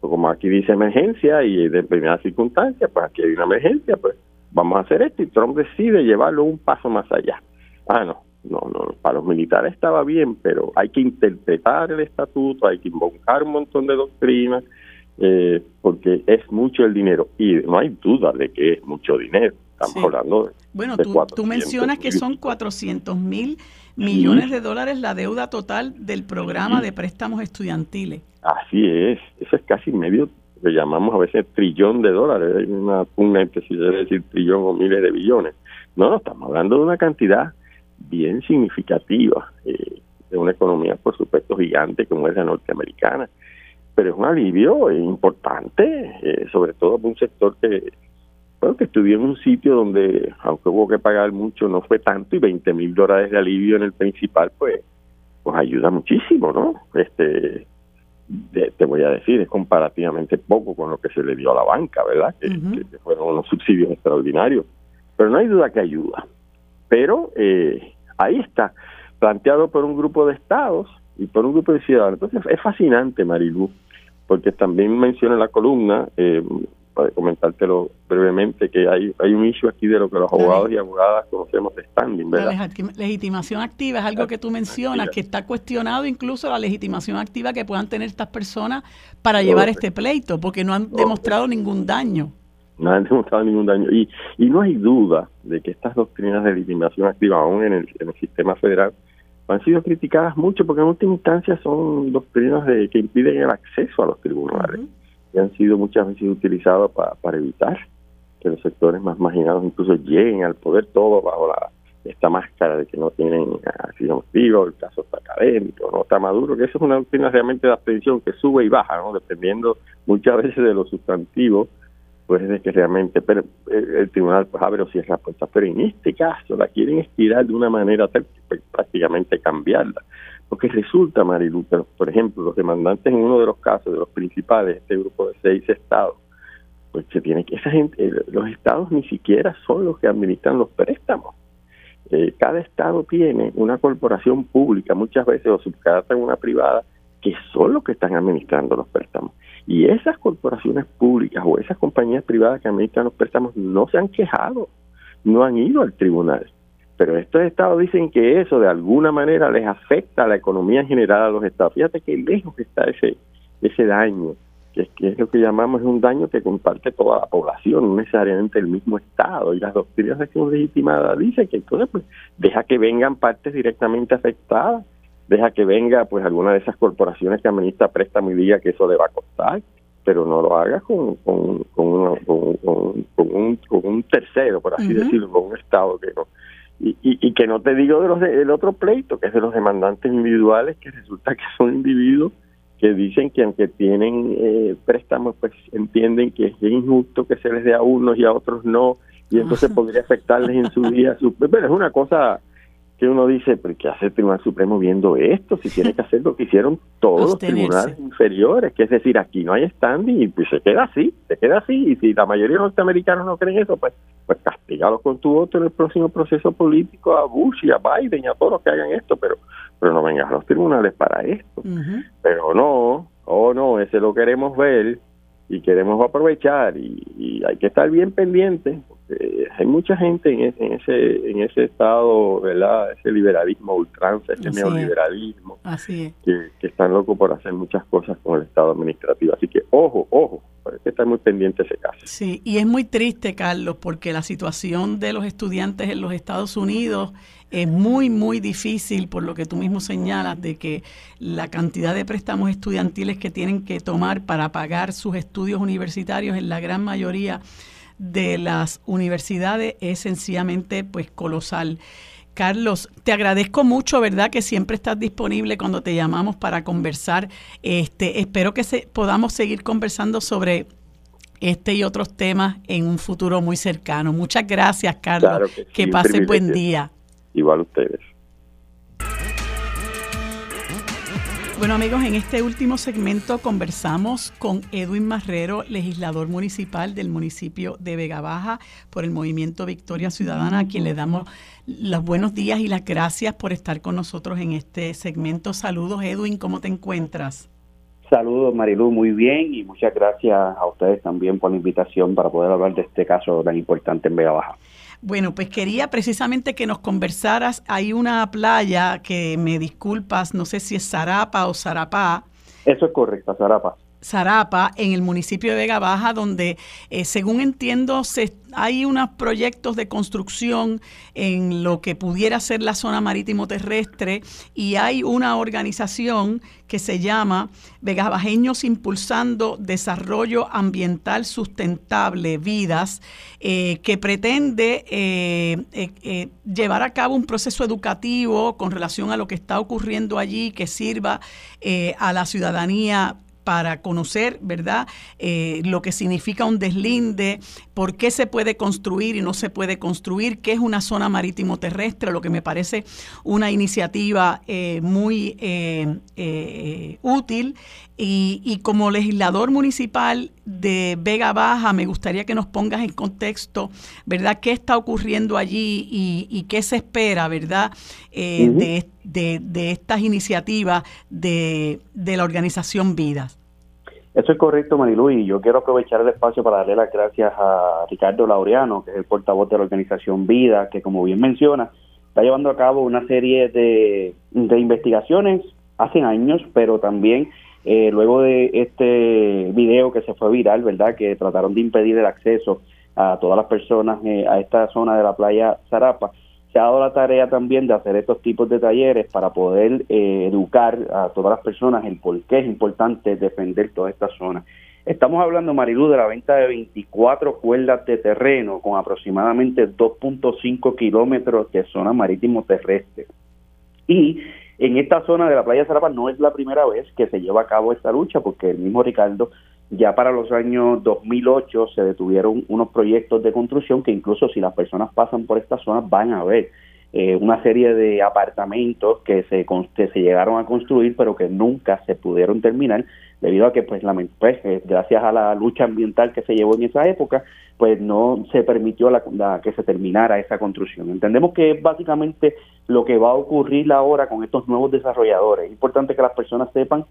pues como aquí dice emergencia y de primera circunstancia, pues aquí hay una emergencia, pues vamos a hacer esto y Trump decide llevarlo un paso más allá. Ah, no, no, no, para los militares estaba bien, pero hay que interpretar el estatuto, hay que invocar un montón de doctrinas, eh, porque es mucho el dinero. Y no hay duda de que es mucho dinero. Estamos hablando de. Bueno, tú, tú, mencionas que son 400 mil millones de dólares la deuda total del programa de préstamos estudiantiles. Así es, eso es casi medio, le llamamos a veces trillón de dólares, hay una pugna entre si debe decir trillón o miles de billones. No, no, estamos hablando de una cantidad bien significativa eh, de una economía, por supuesto, gigante como es la norteamericana. Pero es un alivio importante, eh, sobre todo para un sector que, bueno, que estudió en un sitio donde, aunque hubo que pagar mucho, no fue tanto y 20 mil dólares de alivio en el principal, pues, pues ayuda muchísimo, ¿no? Este, te voy a decir, es comparativamente poco con lo que se le dio a la banca, ¿verdad? Que, que fueron unos subsidios extraordinarios. Pero no hay duda que ayuda. Pero eh, ahí está, planteado por un grupo de estados y por un grupo de ciudadanos. Entonces es fascinante, Marilu, porque también menciona la columna, eh, para comentártelo brevemente, que hay, hay un issue aquí de lo que los abogados y abogadas conocemos de standing, ¿verdad? La legitimación activa es algo que tú mencionas, que está cuestionado incluso la legitimación activa que puedan tener estas personas para llevar este pleito, porque no han demostrado ningún daño. No han demostrado ningún daño. Y, y no hay duda de que estas doctrinas de legitimación activa, aún en el, en el sistema federal, han sido criticadas mucho porque en última instancia son doctrinas de, que impiden el acceso a los tribunales y han sido muchas veces utilizadas para, para evitar que los sectores más marginados incluso lleguen al poder todo bajo la esta máscara de que no tienen acción activa, el caso está académico, no está maduro, que eso es una doctrina realmente de abstención que sube y baja, dependiendo muchas veces de los sustantivos pues es de que realmente pero el, tribunal pues abre o cierra puertas, pero en este caso la quieren estirar de una manera tal que pues, prácticamente cambiarla. Porque resulta, Marilu, por ejemplo, los demandantes en uno de los casos, de los principales, este grupo de seis estados, pues se tiene que, esa gente, eh, los estados ni siquiera son los que administran los préstamos. Eh, cada estado tiene una corporación pública, muchas veces o subcadata en una privada, que son los que están administrando los préstamos. Y esas corporaciones públicas o esas compañías privadas que administran los préstamos no se han quejado, no han ido al tribunal. Pero estos estados dicen que eso de alguna manera les afecta a la economía general a los estados. Fíjate que lejos está ese, ese daño, que es, que es lo que llamamos un daño que comparte toda la población, no necesariamente el mismo estado. Y las doctrinas de acción legitimada dicen que entonces pues deja que vengan partes directamente afectadas deja que venga pues alguna de esas corporaciones que administra préstamo y diga que eso le va a costar, pero no lo haga con, con, con, un, con un tercero, por así decirlo, con un Estado que no. Y, y, que no te digo de los del otro pleito, que es de los demandantes individuales, que resulta que son individuos que dicen que aunque tienen eh, préstamos, pues entienden que es injusto que se les dé a unos y a otros no, y entonces podría afectarles en su día. Su, pero es una cosa que uno dice, ¿pero qué hace el Tribunal Supremo viendo esto? Si tiene que hacer lo que hicieron todos los tribunales inferiores, que es decir, aquí no hay standing y pues se queda así, se queda así. Y si la mayoría de los norteamericanos no creen eso, pues, pues castigalos con tu voto en el próximo proceso político a Bush y a Biden y a todos los que hagan esto, pero, pero no vengas a los tribunales para esto. Pero no, oh no, ese lo queremos ver y queremos aprovechar y, hay que estar bien pendiente porque hay mucha gente en ese en ese, estado verdad ese liberalismo ultranza ese neoliberalismo Que, que, están locos por hacer muchas cosas con el estado administrativo. Así que ojo ojo hay que estar muy pendiente ese caso. Sí y es muy triste Carlos porque la situación de los estudiantes en los Estados Unidos es muy, muy difícil, por lo que tú mismo señalas, de que la cantidad de préstamos estudiantiles que tienen que tomar para pagar sus estudios universitarios en la gran mayoría de las universidades es sencillamente pues colosal. Carlos, te agradezco mucho, ¿verdad? Que siempre estás disponible cuando te llamamos para conversar. Este, espero que se, podamos seguir conversando sobre este y otros temas en un futuro muy cercano. Muchas gracias, Carlos. que, que pase buen día igual ustedes. Bueno amigos, en este último segmento conversamos con Edwin Marrero, legislador municipal del municipio de Vega Baja por el movimiento Victoria Ciudadana, a quien le damos los buenos días y las gracias por estar con nosotros en este segmento. Saludos Edwin, ¿cómo te encuentras? Saludos Marilu, muy bien y muchas gracias a ustedes también por la invitación para poder hablar de este caso tan importante en Vega Baja. Bueno, pues quería precisamente que nos conversaras. Hay una playa que me disculpas, no sé si es Zarapa o Zarapá. Eso es correcto, Zarapa. Zarapa, en el municipio de Vega Baja, donde, eh, según entiendo, hay unos proyectos de construcción en lo que pudiera ser la zona marítimo terrestre y hay una organización que se llama Vega Bajeños Impulsando Desarrollo Ambiental Sustentable Vidas, eh, que pretende eh, llevar a cabo un proceso educativo con relación a lo que está ocurriendo allí, que sirva a la ciudadanía para conocer, ¿verdad?, eh, lo que significa un deslinde, por qué se puede construir y no se puede construir, qué es una zona marítimo terrestre, lo que me parece una iniciativa eh, muy eh, útil. Y, como legislador municipal de Vega Baja, me gustaría que nos pongas en contexto, ¿verdad?, qué está ocurriendo allí y, qué se espera, ¿verdad?, de, de, estas iniciativas de, de la organización Vidas. Eso es correcto, Marilu, y yo quiero aprovechar el espacio para darle las gracias a Ricardo Laureano, que es el portavoz de la organización Vida, que como bien menciona, está llevando a cabo una serie de, de investigaciones hace años, pero también eh, luego de este video que se fue viral, ¿verdad? Que trataron de impedir el acceso a todas las personas eh, a esta zona de la playa Zarapa se ha dado la tarea también de hacer estos tipos de talleres para poder eh, educar a todas las personas en por qué es importante defender toda esta zona. Estamos hablando, Marilu, de la venta de 24 cuerdas de terreno con aproximadamente 2.5 kilómetros de zona marítimo terrestre. Y en esta zona de la playa Zarapa no es la primera vez que se lleva a cabo esta lucha, porque el mismo Ricardo ya para los años 2008 se detuvieron unos proyectos de construcción que incluso si las personas pasan por esta zona van a ver eh, una serie de apartamentos que se, se llegaron a construir pero que nunca se pudieron terminar debido a que pues, la, pues eh, gracias a la lucha ambiental que se llevó en esa época pues no se permitió la, que se terminara esa construcción. Entendemos que es básicamente lo que va a ocurrir ahora con estos nuevos desarrolladores. Es importante que las personas sepan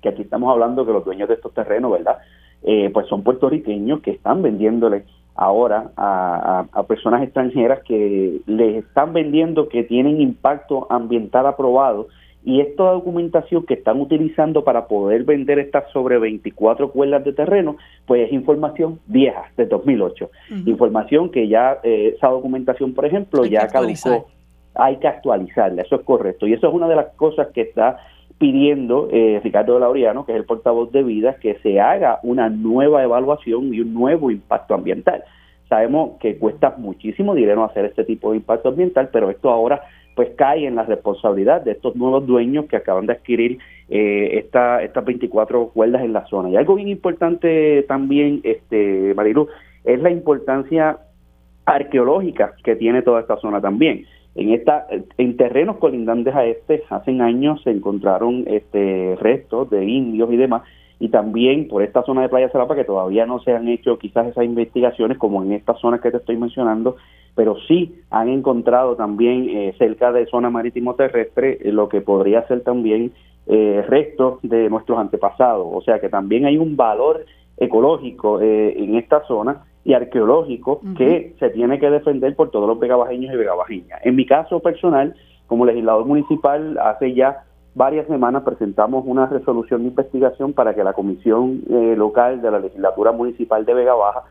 que aquí estamos hablando que los dueños de estos terrenos, ¿verdad? Eh, pues son puertorriqueños que están vendiéndole ahora a, personas extranjeras que les están vendiendo que tienen impacto ambiental aprobado y esta documentación que están utilizando para poder vender estas sobre 24 cuerdas de terreno, pues es información vieja, de 2008. Información que ya, eh, esa documentación, por ejemplo, ya caducó. Hay que actualizarla, eso es correcto. Y eso es una de las cosas que está pidiendo eh, Ricardo Laureano, que es el portavoz de Vida, que se haga una nueva evaluación y un nuevo impacto ambiental. Sabemos que cuesta muchísimo dinero hacer este tipo de impacto ambiental, pero esto ahora pues cae en la responsabilidad de estos nuevos dueños que acaban de adquirir eh, esta, estas 24 cuerdas en la zona. Y algo bien importante también, este Marilu, es la importancia arqueológica que tiene toda esta zona también. En esta, en terrenos colindantes a este, hace años se encontraron este restos de indios y demás, y también por esta zona de Playa Salapa que todavía no se han hecho quizás esas investigaciones como en estas zonas que te estoy mencionando, pero sí han encontrado también eh, cerca de zona marítimo terrestre eh, lo que podría ser también eh, restos de nuestros antepasados, o sea que también hay un valor ecológico eh, en esta zona y arqueológico que se tiene que defender por todos los vegabajeños y vegabajeñas. En mi caso personal, como legislador municipal, hace ya varias semanas presentamos una resolución de investigación para que la comisión eh, local de la legislatura municipal de Vega Baja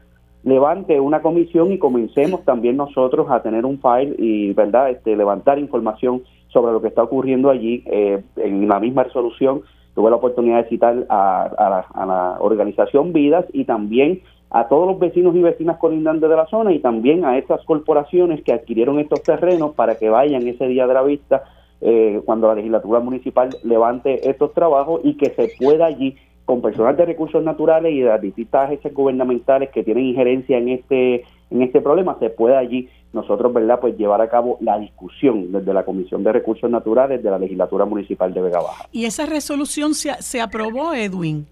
levante una comisión y comencemos también nosotros a tener un file y verdad este levantar información sobre lo que está ocurriendo allí eh, en la misma resolución. Tuve la oportunidad de citar a, la, a la organización Vidas y también a todos los vecinos y vecinas colindantes de la zona y también a esas corporaciones que adquirieron estos terrenos para que vayan ese día de la vista eh, cuando la legislatura municipal levante estos trabajos y que se pueda allí con personal de recursos naturales y de las distintas agencias gubernamentales que tienen injerencia en este en este problema se pueda allí nosotros verdad pues llevar a cabo la discusión desde la Comisión de Recursos Naturales de la legislatura municipal de Vega Baja. ¿Y esa resolución se, se aprobó, Edwin?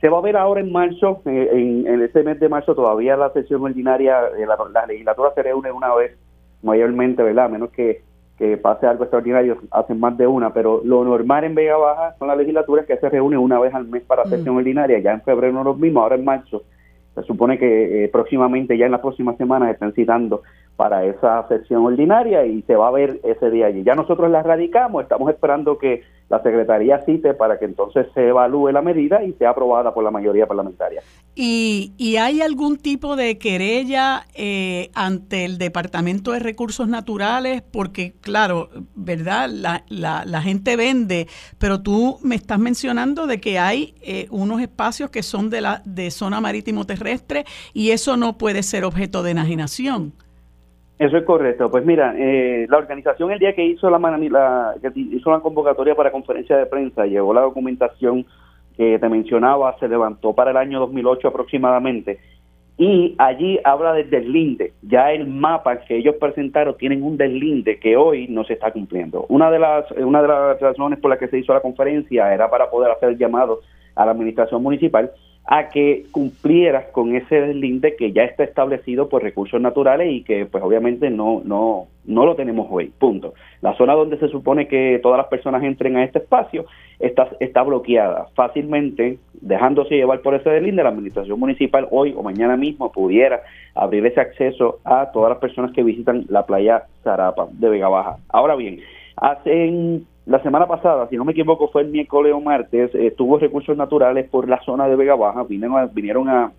Se va a ver ahora en marzo, eh, en, en, este mes de marzo todavía la sesión ordinaria, la, la, legislatura se reúne una vez mayormente, ¿verdad? A menos que, que pase algo extraordinario, hacen más de una, pero lo normal en Vega Baja con la legislatura es que se reúne una vez al mes para la sesión mm. ordinaria, ya en febrero no los mismos, ahora en marzo. Se supone que eh, próximamente, ya en las próximas semanas, están citando para esa sesión ordinaria y se va a ver ese día allí. Ya nosotros la radicamos, estamos esperando que la Secretaría cite para que entonces se evalúe la medida y sea aprobada por la mayoría parlamentaria. ¿Y, y hay algún tipo de querella eh, ante el Departamento de Recursos Naturales? Porque, claro, ¿verdad? La, la, la gente vende, pero tú me estás mencionando de que hay eh, unos espacios que son de, la, de zona marítimo terrestre y eso no puede ser objeto de enajenación. Eso es correcto. Pues mira, eh, la organización el día que hizo la, la, que hizo la convocatoria para conferencia de prensa, llevó la documentación que te mencionaba, se levantó para el año 2008 aproximadamente, y allí habla del deslinde. Ya el mapa que ellos presentaron tienen un deslinde que hoy no se está cumpliendo. Una de las una de las razones por las que se hizo la conferencia era para poder hacer el llamado a la administración municipal a que cumplieras con ese deslinde que ya está establecido por recursos naturales y que pues obviamente no no no lo tenemos hoy, punto. La zona donde se supone que todas las personas entren a este espacio está, está bloqueada fácilmente, dejándose llevar por ese deslinde, la administración municipal hoy o mañana mismo pudiera abrir ese acceso a todas las personas que visitan la playa Zarapa de Vega Baja. Ahora bien, hacen la semana pasada, si no me equivoco, fue el miércoles o martes, estuvo recursos naturales por la zona de Vega Baja, vinieron a, vinieron a,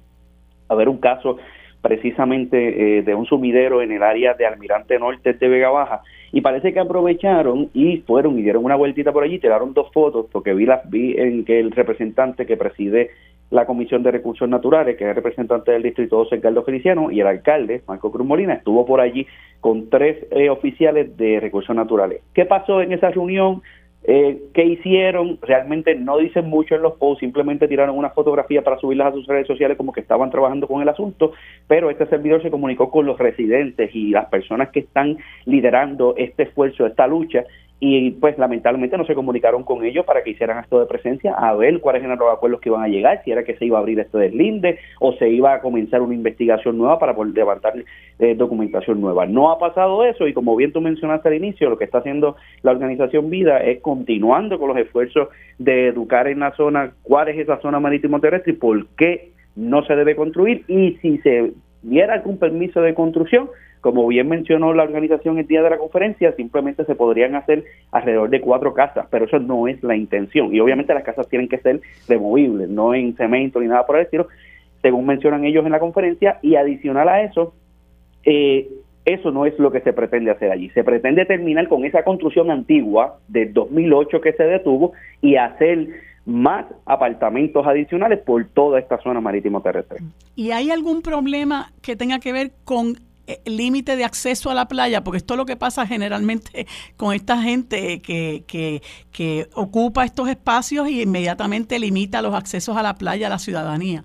ver un caso precisamente eh, de un sumidero en el área de Almirante Norte de Vega Baja. Y parece que aprovecharon y fueron y dieron una vueltita por allí, tiraron dos fotos porque vi las vi en que el representante que preside la Comisión de Recursos Naturales, que es representante del distrito 12, Carlos Feliciano, y el alcalde, Marco Cruz Molina, estuvo por allí con tres eh, oficiales de Recursos Naturales. ¿Qué pasó en esa reunión? Eh, ¿Qué hicieron? Realmente no dicen mucho en los posts, simplemente tiraron una fotografía para subirlas a sus redes sociales como que estaban trabajando con el asunto, pero este servidor se comunicó con los residentes y las personas que están liderando este esfuerzo, esta lucha, y pues lamentablemente no se comunicaron con ellos para que hicieran esto de presencia a ver cuáles eran los acuerdos que iban a llegar, si era que se iba a abrir este deslinde o se iba a comenzar una investigación nueva para poder levantar eh, documentación nueva. No ha pasado eso y como bien tú mencionaste al inicio, lo que está haciendo la organización Vida es continuando con los esfuerzos de educar en la zona cuál es esa zona marítimo terrestre y por qué no se debe construir y si se diera algún permiso de construcción, como bien mencionó la organización el día de la conferencia, simplemente se podrían hacer alrededor de cuatro casas, pero eso no es la intención. Y obviamente las casas tienen que ser removibles, no en cemento ni nada por el estilo, según mencionan ellos en la conferencia. Y adicional a eso, eh, eso no es lo que se pretende hacer allí. Se pretende terminar con esa construcción antigua del 2008 que se detuvo y hacer más apartamentos adicionales por toda esta zona marítimo terrestre. ¿Y hay algún problema que tenga que ver con límite de acceso a la playa, porque esto es lo que pasa generalmente con esta gente que, que, que ocupa estos espacios y inmediatamente limita los accesos a la playa a la ciudadanía.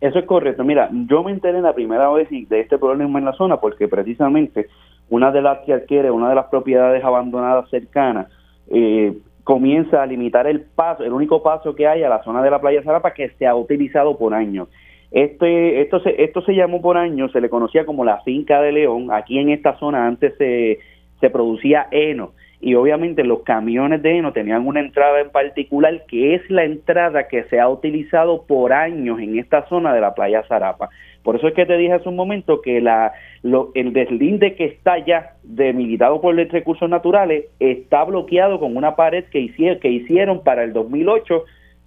Eso es correcto. Mira, yo me enteré la primera vez de este problema en la zona porque precisamente una de las que adquiere una de las propiedades abandonadas cercanas eh, comienza a limitar el paso, el único paso que hay a la zona de la playa Zarapa que se ha utilizado por años. Este, esto, se, esto se llamó por años, se le conocía como la finca de León. Aquí en esta zona antes se, se producía heno y obviamente los camiones de heno tenían una entrada en particular que es la entrada que se ha utilizado por años en esta zona de la playa Zarapa. Por eso es que te dije hace un momento que la, el deslinde que está ya demilitado por los recursos naturales está bloqueado con una pared que hicieron, que hicieron para el 2008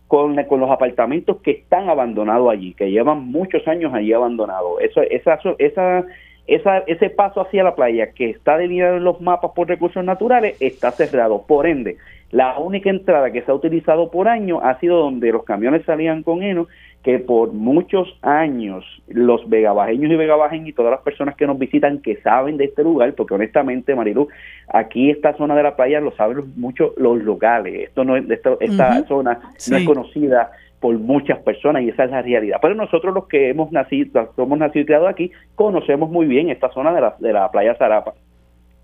con, con los apartamentos que están abandonados allí, que llevan muchos años allí abandonados. Eso, esa, esa, esa, ese paso hacia la playa que está delineado en los mapas por recursos naturales está cerrado. Por ende, la única entrada que se ha utilizado por año ha sido donde los camiones salían con heno, que por muchos años los vegabajeños y vegabajeños y todas las personas que nos visitan que saben de este lugar, porque honestamente, Marilu, aquí esta zona de la playa lo saben mucho los locales. Esto no es, esta zona no es conocida por muchas personas y esa es la realidad. Pero nosotros los que hemos nacido, somos nacidos y criados aquí, conocemos muy bien esta zona de la, de la playa Zarapa.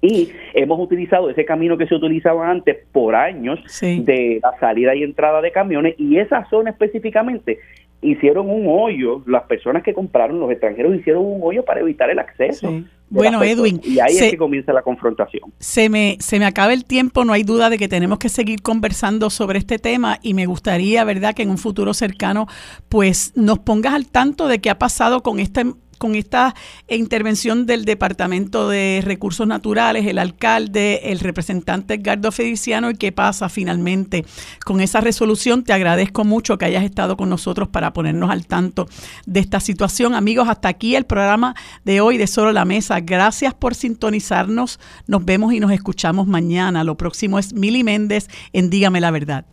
Y hemos utilizado ese camino que se utilizaba antes por años de la salida y entrada de camiones y esa zona específicamente hicieron un hoyo, las personas que compraron, los extranjeros hicieron un hoyo para evitar el acceso. Bueno, Edwin. Y ahí es que comienza la confrontación. Se me, se me acaba el tiempo, no hay duda de que tenemos que seguir conversando sobre este tema y me gustaría, ¿verdad?, que en un futuro cercano, pues nos pongas al tanto de qué ha pasado con este con esta intervención del Departamento de Recursos Naturales, el alcalde, el representante Edgardo Feliciano y qué pasa finalmente con esa resolución. Te agradezco mucho que hayas estado con nosotros para ponernos al tanto de esta situación. Amigos, hasta aquí el programa de hoy de Solo la Mesa. Gracias por sintonizarnos. Nos vemos y nos escuchamos mañana. Lo próximo es Mili Méndez en Dígame la Verdad.